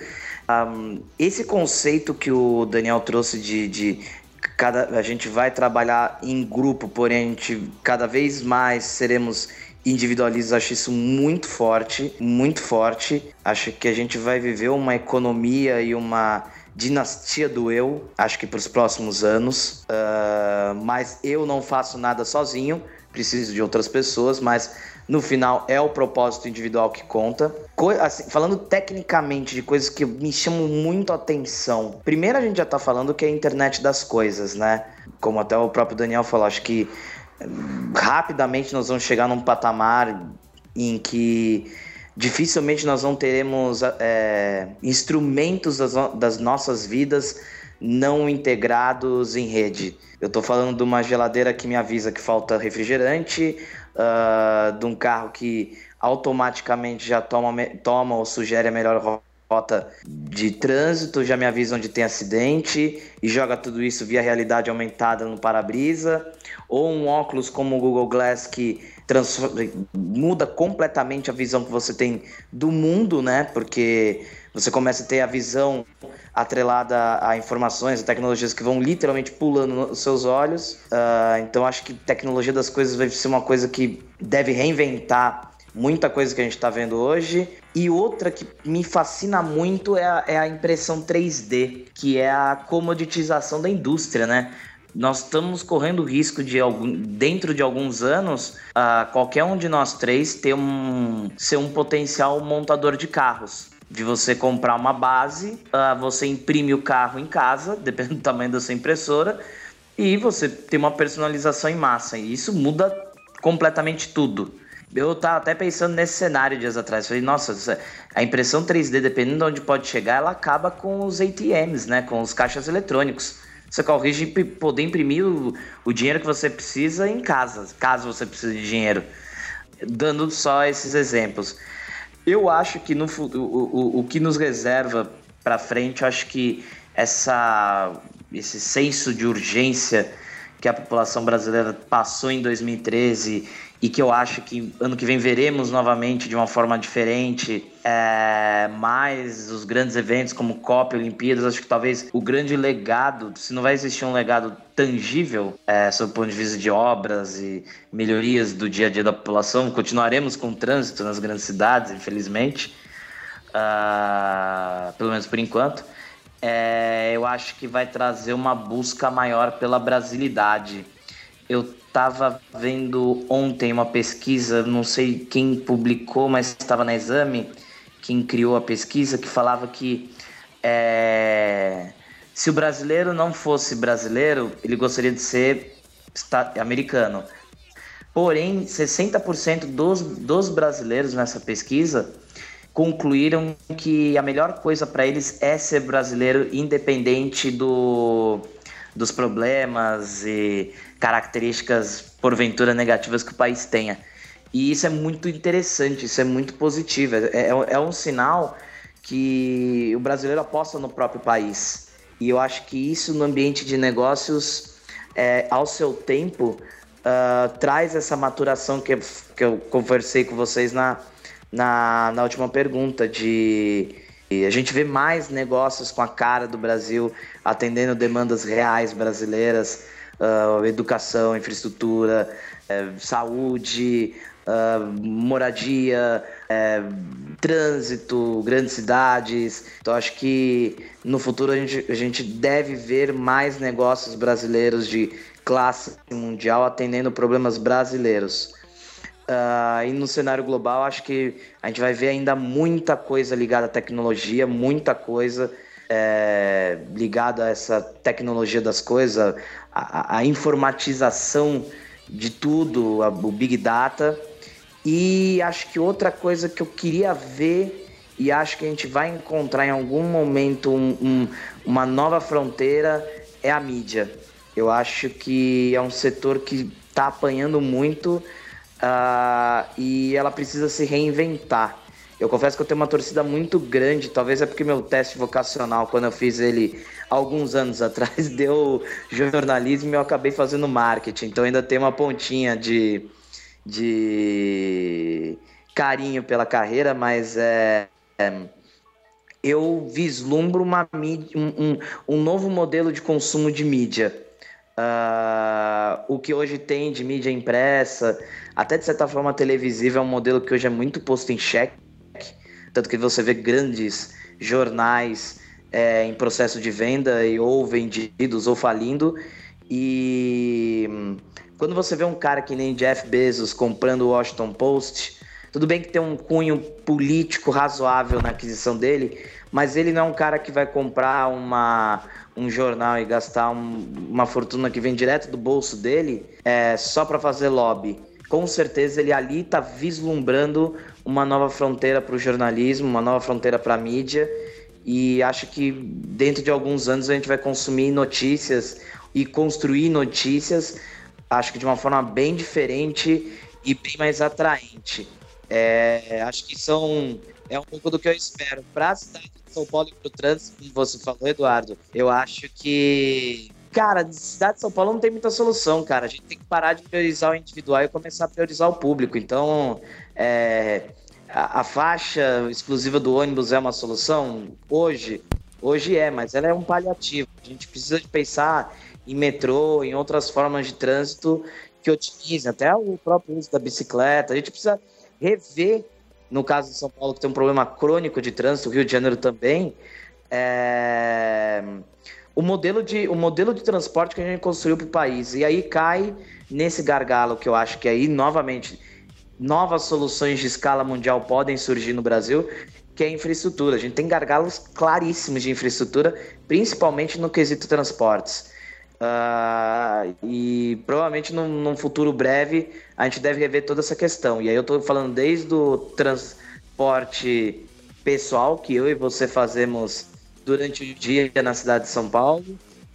Um, esse conceito que o Daniel trouxe de, de cada, a gente vai trabalhar em grupo, porém a gente cada vez mais seremos individualistas, acho isso muito forte, muito forte. Acho que a gente vai viver uma economia e uma dinastia do eu, acho que para os próximos anos. Uh, mas eu não faço nada sozinho preciso de outras pessoas, mas no final é o propósito individual que conta. Co assim, falando tecnicamente de coisas que me chamam muito a atenção. Primeiro a gente já tá falando que é a internet das coisas, né? Como até o próprio Daniel falou, acho que hum, rapidamente nós vamos chegar num patamar em que dificilmente nós não teremos é, instrumentos das, das nossas vidas não integrados em rede. Eu estou falando de uma geladeira que me avisa que falta refrigerante, uh, de um carro que automaticamente já toma, toma ou sugere a melhor rota de trânsito, já me avisa onde tem acidente e joga tudo isso via realidade aumentada no para-brisa, ou um óculos como o Google Glass que muda completamente a visão que você tem do mundo, né? Porque você começa a ter a visão atrelada a informações, a tecnologias que vão literalmente pulando nos seus olhos. Uh, então acho que tecnologia das coisas vai ser uma coisa que deve reinventar muita coisa que a gente está vendo hoje. E outra que me fascina muito é a, é a, impressão 3D, que é a comoditização da indústria, né? Nós estamos correndo o risco de, dentro de alguns anos, uh, qualquer um de nós três ter um, ser um potencial montador de carros de você comprar uma base, uh, você imprime o carro em casa, dependendo do tamanho da sua impressora, e você tem uma personalização em massa. E isso muda completamente tudo. Eu tava até pensando nesse cenário dias atrás. Falei, nossa, a impressão 3D, dependendo de onde pode chegar, ela acaba com os ATMs, né? Com os caixas eletrônicos. Você corrige poder imprimir o, o dinheiro que você precisa em casa, caso você precise de dinheiro. Dando só esses exemplos. Eu acho que no, o, o, o que nos reserva para frente, eu acho que essa, esse senso de urgência que a população brasileira passou em 2013 e que eu acho que ano que vem veremos novamente de uma forma diferente, é, mais os grandes eventos como COP, Olimpíadas, acho que talvez o grande legado, se não vai existir um legado tangível, é, sob o ponto de vista de obras e melhorias do dia a dia da população, continuaremos com trânsito nas grandes cidades, infelizmente, uh, pelo menos por enquanto. É, eu acho que vai trazer uma busca maior pela brasilidade. Eu estava vendo ontem uma pesquisa, não sei quem publicou, mas estava na exame, quem criou a pesquisa, que falava que é, se o brasileiro não fosse brasileiro, ele gostaria de ser americano. Porém, 60% dos, dos brasileiros nessa pesquisa concluíram que a melhor coisa para eles é ser brasileiro, independente do, dos problemas e características porventura negativas que o país tenha. E isso é muito interessante, isso é muito positivo. É, é, é um sinal que o brasileiro aposta no próprio país. E eu acho que isso no ambiente de negócios, é, ao seu tempo, uh, traz essa maturação que, que eu conversei com vocês na, na, na última pergunta de a gente vê mais negócios com a cara do Brasil atendendo demandas reais brasileiras, uh, educação, infraestrutura, uh, saúde, uh, moradia, uh, trânsito, grandes cidades. Então acho que no futuro a gente, a gente deve ver mais negócios brasileiros de classe mundial atendendo problemas brasileiros. Uh, e no cenário global, acho que a gente vai ver ainda muita coisa ligada à tecnologia, muita coisa é, ligada a essa tecnologia das coisas, a, a informatização de tudo, a, o Big Data. E acho que outra coisa que eu queria ver e acho que a gente vai encontrar em algum momento um, um, uma nova fronteira é a mídia. Eu acho que é um setor que está apanhando muito uh, e ela precisa se reinventar. Eu confesso que eu tenho uma torcida muito grande, talvez é porque meu teste vocacional, quando eu fiz ele alguns anos atrás, deu jornalismo e eu acabei fazendo marketing, então ainda tem uma pontinha de, de carinho pela carreira, mas é, é eu vislumbro uma um, um, um, novo modelo de consumo de mídia. Uh, o que hoje tem de mídia impressa, até de certa forma televisiva, é um modelo que hoje é muito posto em xeque. Tanto que você vê grandes jornais é, em processo de venda e ou vendidos ou falindo. E quando você vê um cara que nem Jeff Bezos comprando o Washington Post, tudo bem que tem um cunho político razoável na aquisição dele, mas ele não é um cara que vai comprar uma, um jornal e gastar um, uma fortuna que vem direto do bolso dele é, só para fazer lobby. Com certeza ele ali está vislumbrando uma nova fronteira para o jornalismo, uma nova fronteira para a mídia. E acho que dentro de alguns anos a gente vai consumir notícias e construir notícias, acho que de uma forma bem diferente e bem mais atraente. É, acho que são é um pouco do que eu espero para a cidade de São Paulo e para o trânsito, como você falou, Eduardo. Eu acho que cara, cidade de São Paulo não tem muita solução, cara. A gente tem que parar de priorizar o individual e começar a priorizar o público. Então, é, a, a, faixa exclusiva do ônibus é uma solução? Hoje, hoje é, mas ela é um paliativo. A gente precisa de pensar em metrô, em outras formas de trânsito que otimizem, até o próprio uso da bicicleta. A gente precisa rever, no caso de São Paulo, que tem um problema crônico de trânsito, o Rio de Janeiro também, é o modelo de, o modelo de transporte que a gente construiu para o país. E aí cai nesse gargalo que eu acho que aí, novamente, novas soluções de escala mundial podem surgir no Brasil, que é a infraestrutura. A gente tem gargalos claríssimos de infraestrutura, principalmente no quesito transportes. Uh, e provavelmente num, num, futuro breve a gente deve rever toda essa questão. E aí eu estou falando desde o transporte pessoal, que eu e você fazemos durante o dia na cidade de São Paulo,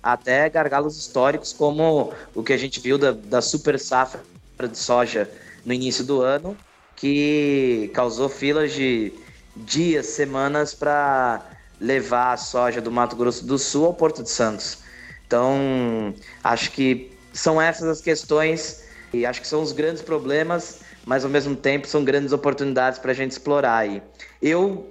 até gargalos históricos como o que a gente viu da, da super safra de soja no início do ano, que causou filas de dias, semanas para levar a soja do Mato Grosso do Sul ao Porto de Santos. Então, acho que são essas as questões e acho que são os grandes problemas, mas ao mesmo tempo são grandes oportunidades para a gente explorar. E eu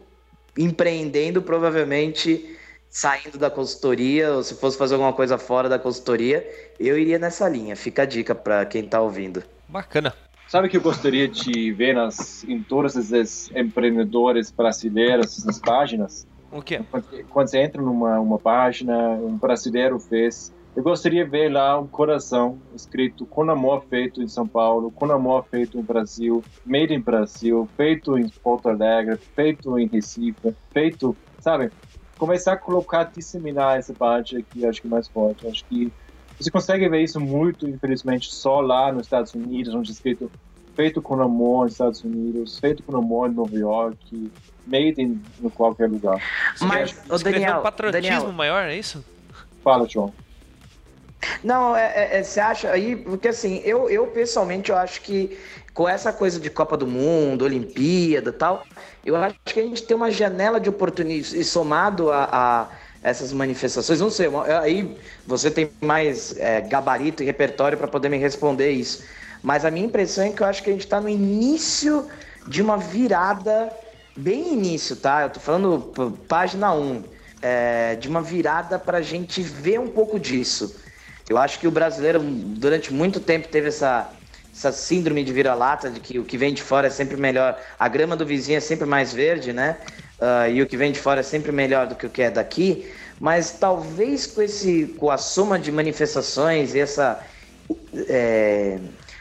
empreendendo, provavelmente saindo da consultoria, ou se fosse fazer alguma coisa fora da consultoria, eu iria nessa linha. Fica a dica para quem está ouvindo. Bacana. Sabe que eu gostaria de ver nas, em todos esses empreendedores brasileiros, nas páginas? O quê? Quando, você entra numa uma página, um brasileiro fez eu gostaria de ver lá um coração escrito com amor feito em São Paulo, com amor feito no Brasil, made in Brasil, feito em Porto Alegre, feito em Recife, feito, sabe? Começar a colocar, disseminar essa parte aqui, acho que é mais forte. Acho que você consegue ver isso muito, infelizmente, só lá nos Estados Unidos, onde é escrito feito com amor nos Estados Unidos, feito com amor em Nova York, made in, em qualquer lugar. Mas, o Daniel, um patriotismo Daniel, maior, é isso? Fala, João. Não, é, é, é, você acha aí, porque assim, eu, eu pessoalmente eu acho que com essa coisa de Copa do Mundo, Olimpíada tal, eu acho que a gente tem uma janela de oportunidade e somado a, a essas manifestações, não sei, aí você tem mais é, gabarito e repertório para poder me responder isso. Mas a minha impressão é que eu acho que a gente está no início de uma virada bem início, tá? Eu tô falando página 1, é, de uma virada para a gente ver um pouco disso. Eu acho que o brasileiro, durante muito tempo, teve essa, essa síndrome de vira-lata, de que o que vem de fora é sempre melhor, a grama do vizinho é sempre mais verde, né? Uh, e o que vem de fora é sempre melhor do que o que é daqui. Mas talvez com, esse, com a soma de manifestações e essa é,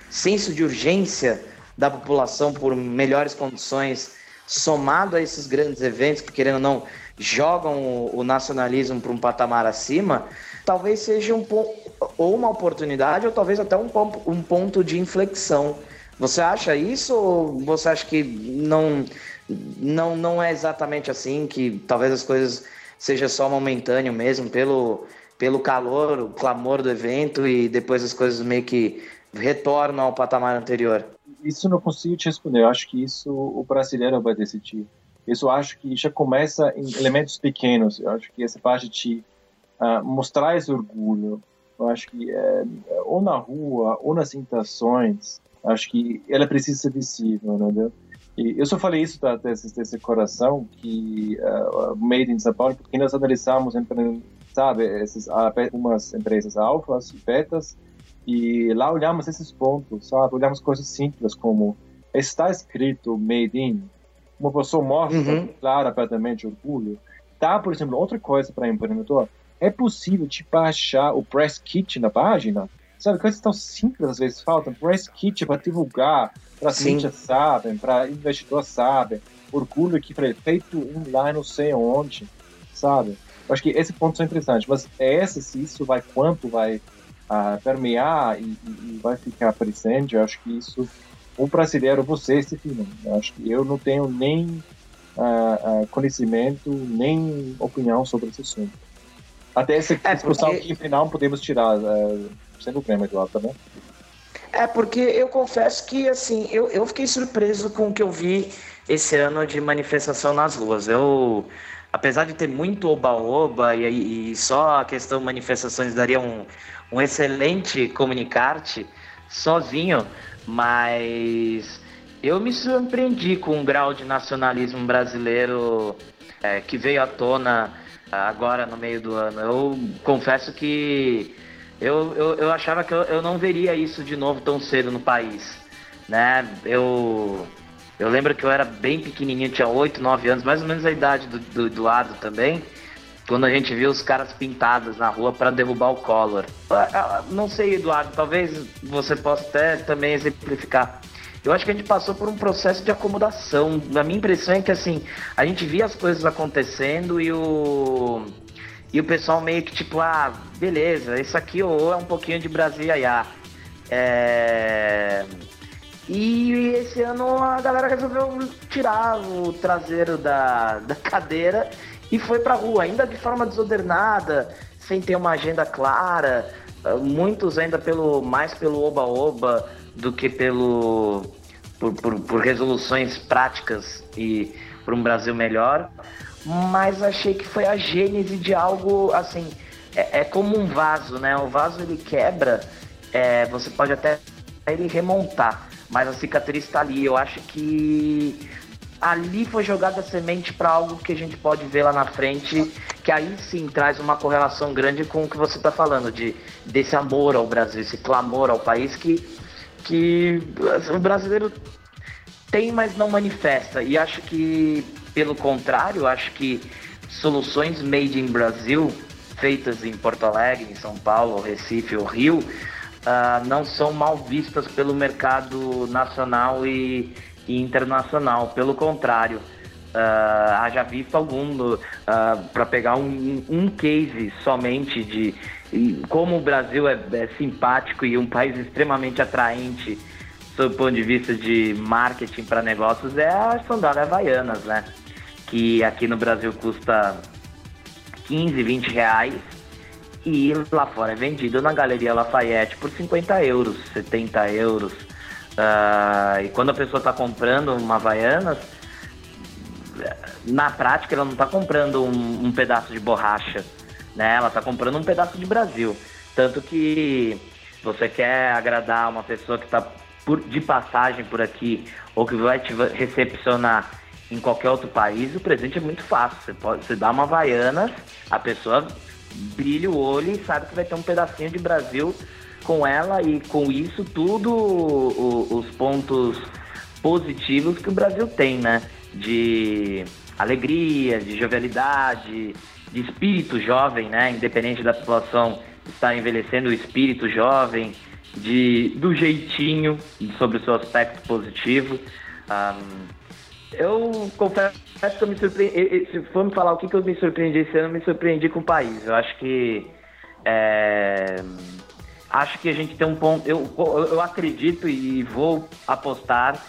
senso de urgência da população por melhores condições, somado a esses grandes eventos que, querendo ou não, jogam o, nacionalismo para um patamar acima, talvez seja um ou uma oportunidade ou talvez até um, um ponto de inflexão. Você acha isso ou você acha que não, não, não é exatamente assim, que talvez as coisas seja só momentâneo mesmo, pelo, pelo calor, o clamor do evento e depois as coisas meio que retornam ao patamar anterior? Isso não consigo te responder. Eu acho que isso o brasileiro vai decidir. Isso eu acho que já começa em elementos pequenos. Eu acho que essa parte de uh, mostrar esse orgulho, eu acho que é, ou na rua ou nas interações, acho que ela precisa ser visível, entendeu? E eu só falei isso tá, desse, desse coração que uh, Made in São Paulo, porque nós analisamos, sabe, essas, umas empresas alfas e betas, e lá olhamos esses pontos, sabe? Olhamos coisas simples como está escrito Made in, uma pessoa mostra uhum. claro, abertamente orgulho. Tá, por exemplo, outra coisa para empreendedor, é possível te baixar o press kit na página? Sabe, coisas tão simples às vezes faltam. Press kit para divulgar, para mídias sabem, para investidor sabem. Orgulho que foi feito lá não sei onde, sabe? Eu acho que esse ponto é interessante, mas é esse, se isso vai, quanto vai uh, permear e, e, vai ficar presente, eu acho que isso, o brasileiro, você se define. Eu acho que eu não tenho nem uh, conhecimento, nem opinião sobre esse assunto. Até essa é discussão porque... aqui final podemos tirar, uh, sem problema, Eduardo, tá bom? É, porque eu confesso que, assim, eu, eu fiquei surpreso com o que eu vi esse ano de manifestação nas ruas. Eu, apesar de ter muito oba-oba e, e, só a questão manifestações daria um, um excelente comunicarte sozinho, mas eu me surpreendi com o grau de nacionalismo brasileiro é, que veio à tona agora no meio do ano. Eu confesso que eu, eu, eu achava que eu, eu não veria isso de novo tão cedo no país. Né? Eu, eu lembro que eu era bem pequenininho, tinha 8, 9 anos, mais ou menos a idade do Eduardo também, quando a gente viu os caras pintados na rua para derrubar o Collor. Não sei, Eduardo, talvez você possa até também exemplificar. Eu acho que a gente passou por um processo de acomodação. A minha impressão é que assim, a gente via as coisas acontecendo e o e o pessoal meio que tipo, ah, beleza, isso aqui ou é um pouquinho de Brasília. É... E esse ano a galera resolveu tirar o traseiro da, da cadeira e foi pra rua, ainda de forma desordenada, sem ter uma agenda clara. Muitos ainda pelo mais pelo oba-oba do que pelo por, por, por resoluções práticas e por um Brasil melhor mas achei que foi a gênese de algo assim. É, é como um vaso, né? O vaso ele quebra, é, você pode até ele remontar, mas a cicatriz está ali. Eu acho que ali foi jogada semente para algo que a gente pode ver lá na frente, que aí sim traz uma correlação grande com o que você está falando, de, desse amor ao Brasil, esse clamor ao país que, que o brasileiro tem, mas não manifesta. E acho que pelo contrário, acho que soluções made in Brasil, feitas em Porto Alegre, em São Paulo, Recife ou Rio, uh, não são mal vistas pelo mercado nacional e, e internacional. Pelo contrário, uh, haja visto algum uh, para pegar um, um case somente de como o Brasil é, é simpático e um país extremamente atraente sob o ponto de vista de marketing para negócios é a sandália Havaianas, né? que aqui no Brasil custa 15, 20 reais e lá fora é vendido na Galeria Lafayette por 50 euros, 70 euros. Uh, e quando a pessoa está comprando uma Havaianas, na prática ela não está comprando um, um, pedaço de borracha, né? Ela está comprando um pedaço de Brasil. Tanto que você quer agradar uma pessoa que está de passagem por aqui ou que vai te recepcionar em qualquer outro país, o presente é muito fácil. Você, pode, você dá uma Havaianas, a pessoa brilha o olho e sabe que vai ter um pedacinho de Brasil com ela e com isso tudo o, os pontos positivos que o Brasil tem, né? De alegria, de jovialidade, de espírito jovem, né? Independente da população estar envelhecendo, o espírito jovem, de do jeitinho sobre o seu aspecto positivo. Um, eu confesso que eu me surpreendi. Se for me falar o que, que eu me surpreendi esse ano, eu me surpreendi com o país. Eu acho que. É, acho que a gente tem um ponto. Eu, eu acredito e vou apostar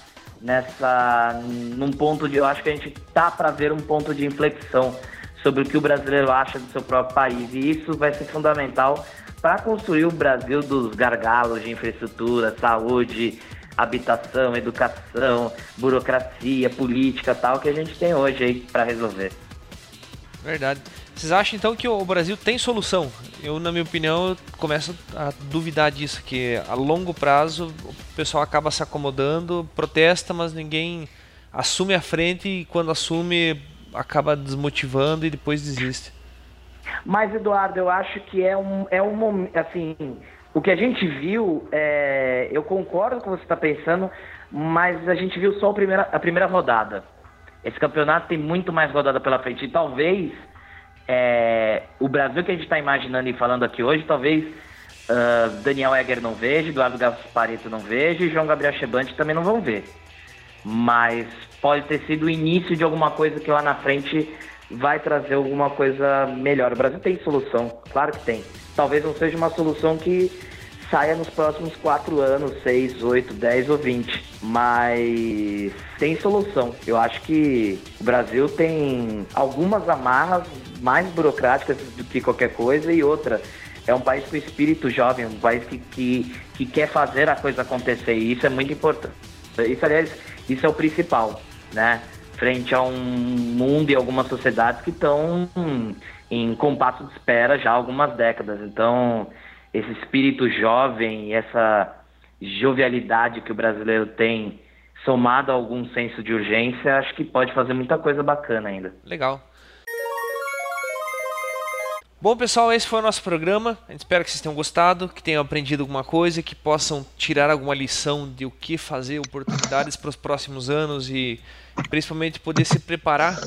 nessa. num ponto de. Eu acho que a gente tá para ver um ponto de inflexão sobre o que o brasileiro acha do seu próprio país. E isso vai ser fundamental para construir o Brasil dos gargalos de infraestrutura, saúde, habitação, educação, burocracia, política tal que a gente tem hoje aí para resolver. Verdade. Vocês acham então que o Brasil tem solução? Eu, na minha opinião, começo a duvidar disso, que a longo prazo o pessoal acaba se acomodando, protesta, mas ninguém assume a frente e quando assume acaba desmotivando e depois desiste. Mas, Eduardo, eu acho que é um, é um momento, assim, o que a gente viu, é, eu concordo com o que você está pensando, mas a gente viu só a primeira, a primeira rodada. Esse campeonato tem muito mais rodada pela frente. E talvez é, o Brasil que a gente está imaginando e falando aqui hoje, talvez uh, Daniel Egger não veja, Eduardo Gaspareto não veja e João Gabriel Chebante também não vão ver. Mas pode ter sido o início de alguma coisa que lá na frente vai trazer alguma coisa melhor. O Brasil tem solução, claro que tem. Talvez não seja uma solução que saia nos próximos 4 anos, 6, 8, 10 ou 20. Mas tem solução. Eu acho que o Brasil tem algumas amarras mais burocráticas do que qualquer coisa e outra. É um país com espírito jovem, um país que, que, que quer fazer a coisa acontecer e isso é muito importante. Isso, aliás, isso é o principal, né? Frente a um mundo e algumas sociedades que estão em compasso de espera já há algumas décadas. Então, esse espírito jovem, essa jovialidade que o brasileiro tem, somado a algum senso de urgência, acho que pode fazer muita coisa bacana ainda. Legal. Bom, pessoal, esse foi o nosso programa. A gente espera que vocês tenham gostado, que tenham aprendido alguma coisa, que possam tirar alguma lição de o que fazer, oportunidades para os próximos anos e principalmente poder se preparar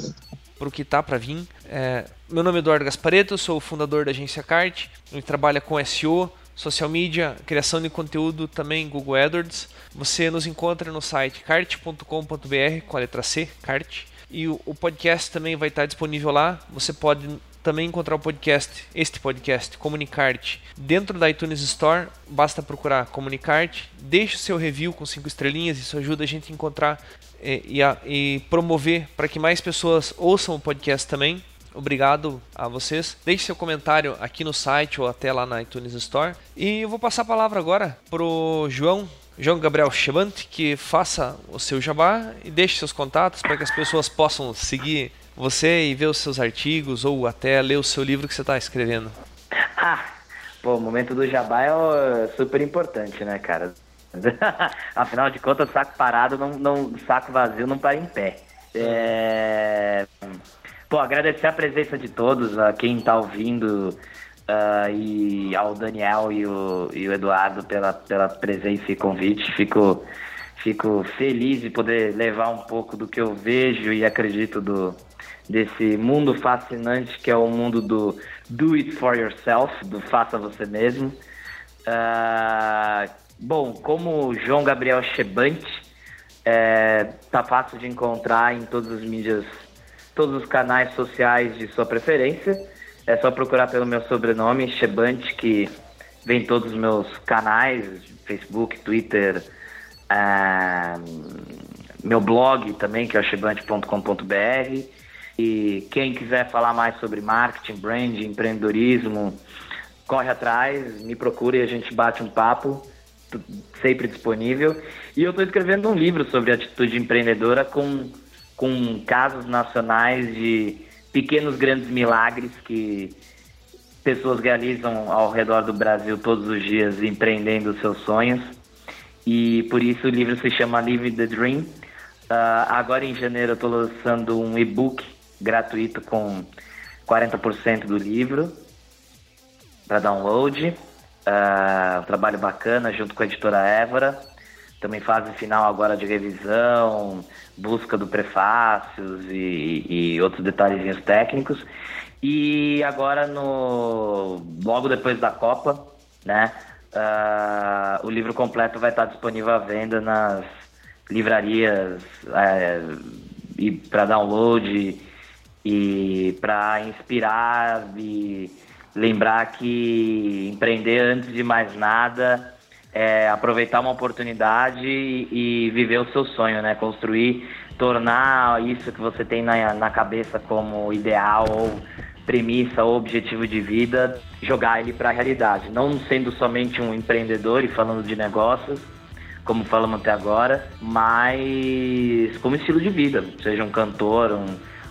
para o que está para vir. É, meu nome é Eduardo Gaspareto, sou o fundador da agência Cart, gente trabalha com SEO, social media, criação de conteúdo, também Google AdWords. Você nos encontra no site cart.com.br com a letra C, Cart. E o podcast também vai estar disponível lá. Você pode também encontrar o podcast, este podcast, Comunicarte, dentro da iTunes Store. Basta procurar Comunicarte, deixe o seu review com cinco estrelinhas, isso ajuda a gente a encontrar e, e, a, e promover para que mais pessoas ouçam o podcast também. Obrigado a vocês. Deixe seu comentário aqui no site ou até lá na iTunes Store. E eu vou passar a palavra agora pro João João Gabriel Chevante, que faça o seu jabá e deixe seus contatos para que as pessoas possam seguir você e ver os seus artigos ou até ler o seu livro que você está escrevendo? Ah, pô, o momento do jabá é super importante, né, cara? Afinal de contas, saco parado, não, não, saco vazio não para em pé. É... Pô, agradecer a presença de todos, a quem está ouvindo uh, e ao Daniel e o, e o Eduardo pela, pela presença e convite. Fico, fico feliz de poder levar um pouco do que eu vejo e acredito do, desse mundo fascinante que é o mundo do do it for yourself, do faça você mesmo. Uh, bom, como João Gabriel Chebante, é, tá fácil de encontrar em todas as mídias, todos os canais sociais de sua preferência. É só procurar pelo meu sobrenome, Chebante, que vem em todos os meus canais, Facebook, Twitter, uh, meu blog também, que é o chebante.com.br. E quem quiser falar mais sobre marketing, branding, empreendedorismo, corre atrás, me procure e a gente bate um papo, sempre disponível. E eu estou escrevendo um livro sobre atitude empreendedora com, com casos nacionais de pequenos grandes milagres que pessoas realizam ao redor do Brasil todos os dias empreendendo seus sonhos. e por isso o livro se chama Live the Dream. Uh, agora em janeiro eu estou lançando um e-book gratuito com 40% do livro para download. Uh, um trabalho bacana junto com a editora Évora. Também fase final agora de revisão, busca do prefácios e, e outros detalhezinhos técnicos. E agora no logo depois da Copa, né? Uh, o livro completo vai estar disponível à venda nas livrarias é, e para download e para inspirar e lembrar que empreender antes de mais nada é aproveitar uma oportunidade e, viver o seu sonho, né? Construir, tornar isso que você tem na, na cabeça como ideal ou premissa ou objetivo de vida, jogar ele para a realidade, não sendo somente um empreendedor e falando de negócios, como falamos até agora, mas como estilo de vida, seja um cantor, um,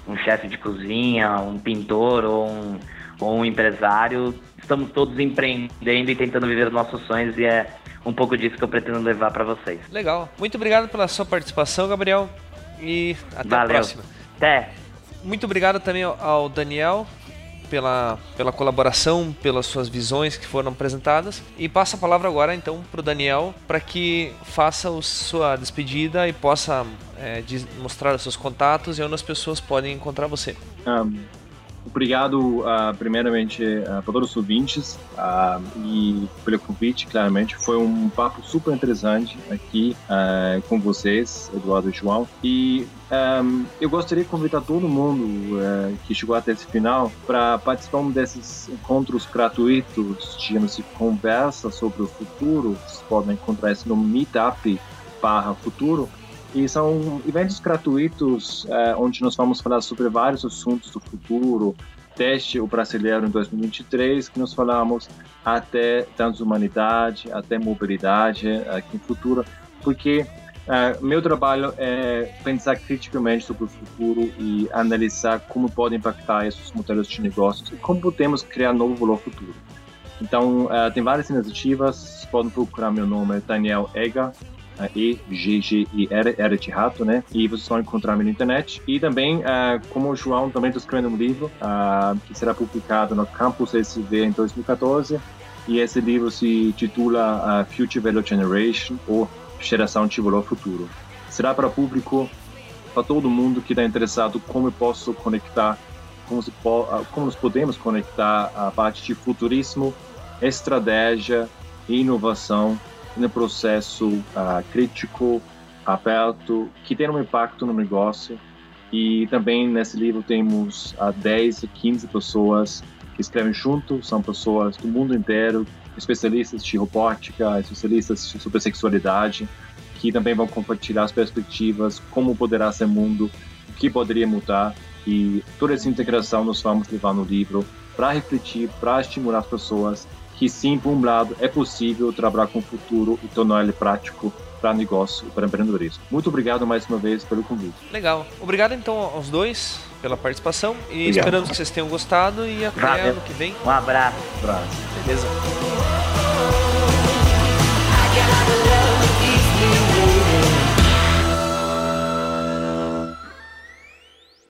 um chefe de cozinha, um pintor ou um, ou um empresário, estamos todos empreendendo e tentando viver os nossos sonhos e é um pouco disso que eu pretendo levar para vocês. Legal. Muito obrigado pela sua participação, Gabriel, e até Valeu. a próxima. Até. Muito obrigado também ao Daniel pela, pela colaboração, pelas suas visões que foram apresentadas. E passa a palavra agora então para o Daniel para que faça a sua despedida e possa é, mostrar os seus contatos e onde as pessoas podem encontrar você. Um, obrigado, uh, primeiramente, uh, para todos os ouvintes uh, e pelo convite, claramente. Foi um papo super interessante aqui com vocês, Eduardo e João. E um, eu gostaria de convidar todo mundo uh, que chegou até esse final para participar desses encontros gratuitos, digamos de conversa sobre o futuro. Vocês podem encontrar isso no Meetup barra futuro. E são eventos gratuitos uh, onde nós vamos falar sobre vários assuntos do futuro, desde o brasileiro em 2023, que nós falamos até transhumanidade, até mobilidade aqui no futuro, porque Uh, meu trabalho é pensar criticamente sobre o futuro e analisar como podem impactar esses modelos de negócios e como podemos criar novo valor futuro. Então, uh, tem várias iniciativas, podem procurar meu nome, é Daniel Ega, uh, E-G-G-I-R, R de rato, né? E vocês vão encontrar me na internet. E também, uh, como o João, também estou escrevendo um livro que será publicado no Campus SV em 2014. E esse livro se titula Future Value Generation, ou geração de valor futuro. Será para público, para todo mundo que está interessado, como eu posso conectar, como, se, como nós podemos conectar a parte de futurismo, estratégia e inovação no processo uh, crítico, aberto, que tem um impacto no negócio. E também nesse livro temos uh, 10 e 15 pessoas que escrevem junto, são pessoas do mundo inteiro especialistas de robótica, especialistas sobre sexualidade, que também vão compartilhar as perspectivas, como poderá ser o mundo, o que poderia mudar. E toda essa integração nós vamos levar no livro para refletir, para estimular as pessoas que sim, por um lado, é possível trabalhar com o futuro e tornar ele prático para negócio e para empreendedorismo. Muito obrigado mais uma vez pelo convite. Legal. Obrigado então aos dois pela participação e obrigado. esperamos que vocês tenham gostado e até Valeu. ano que vem. Um abraço. Um abraço. Beleza.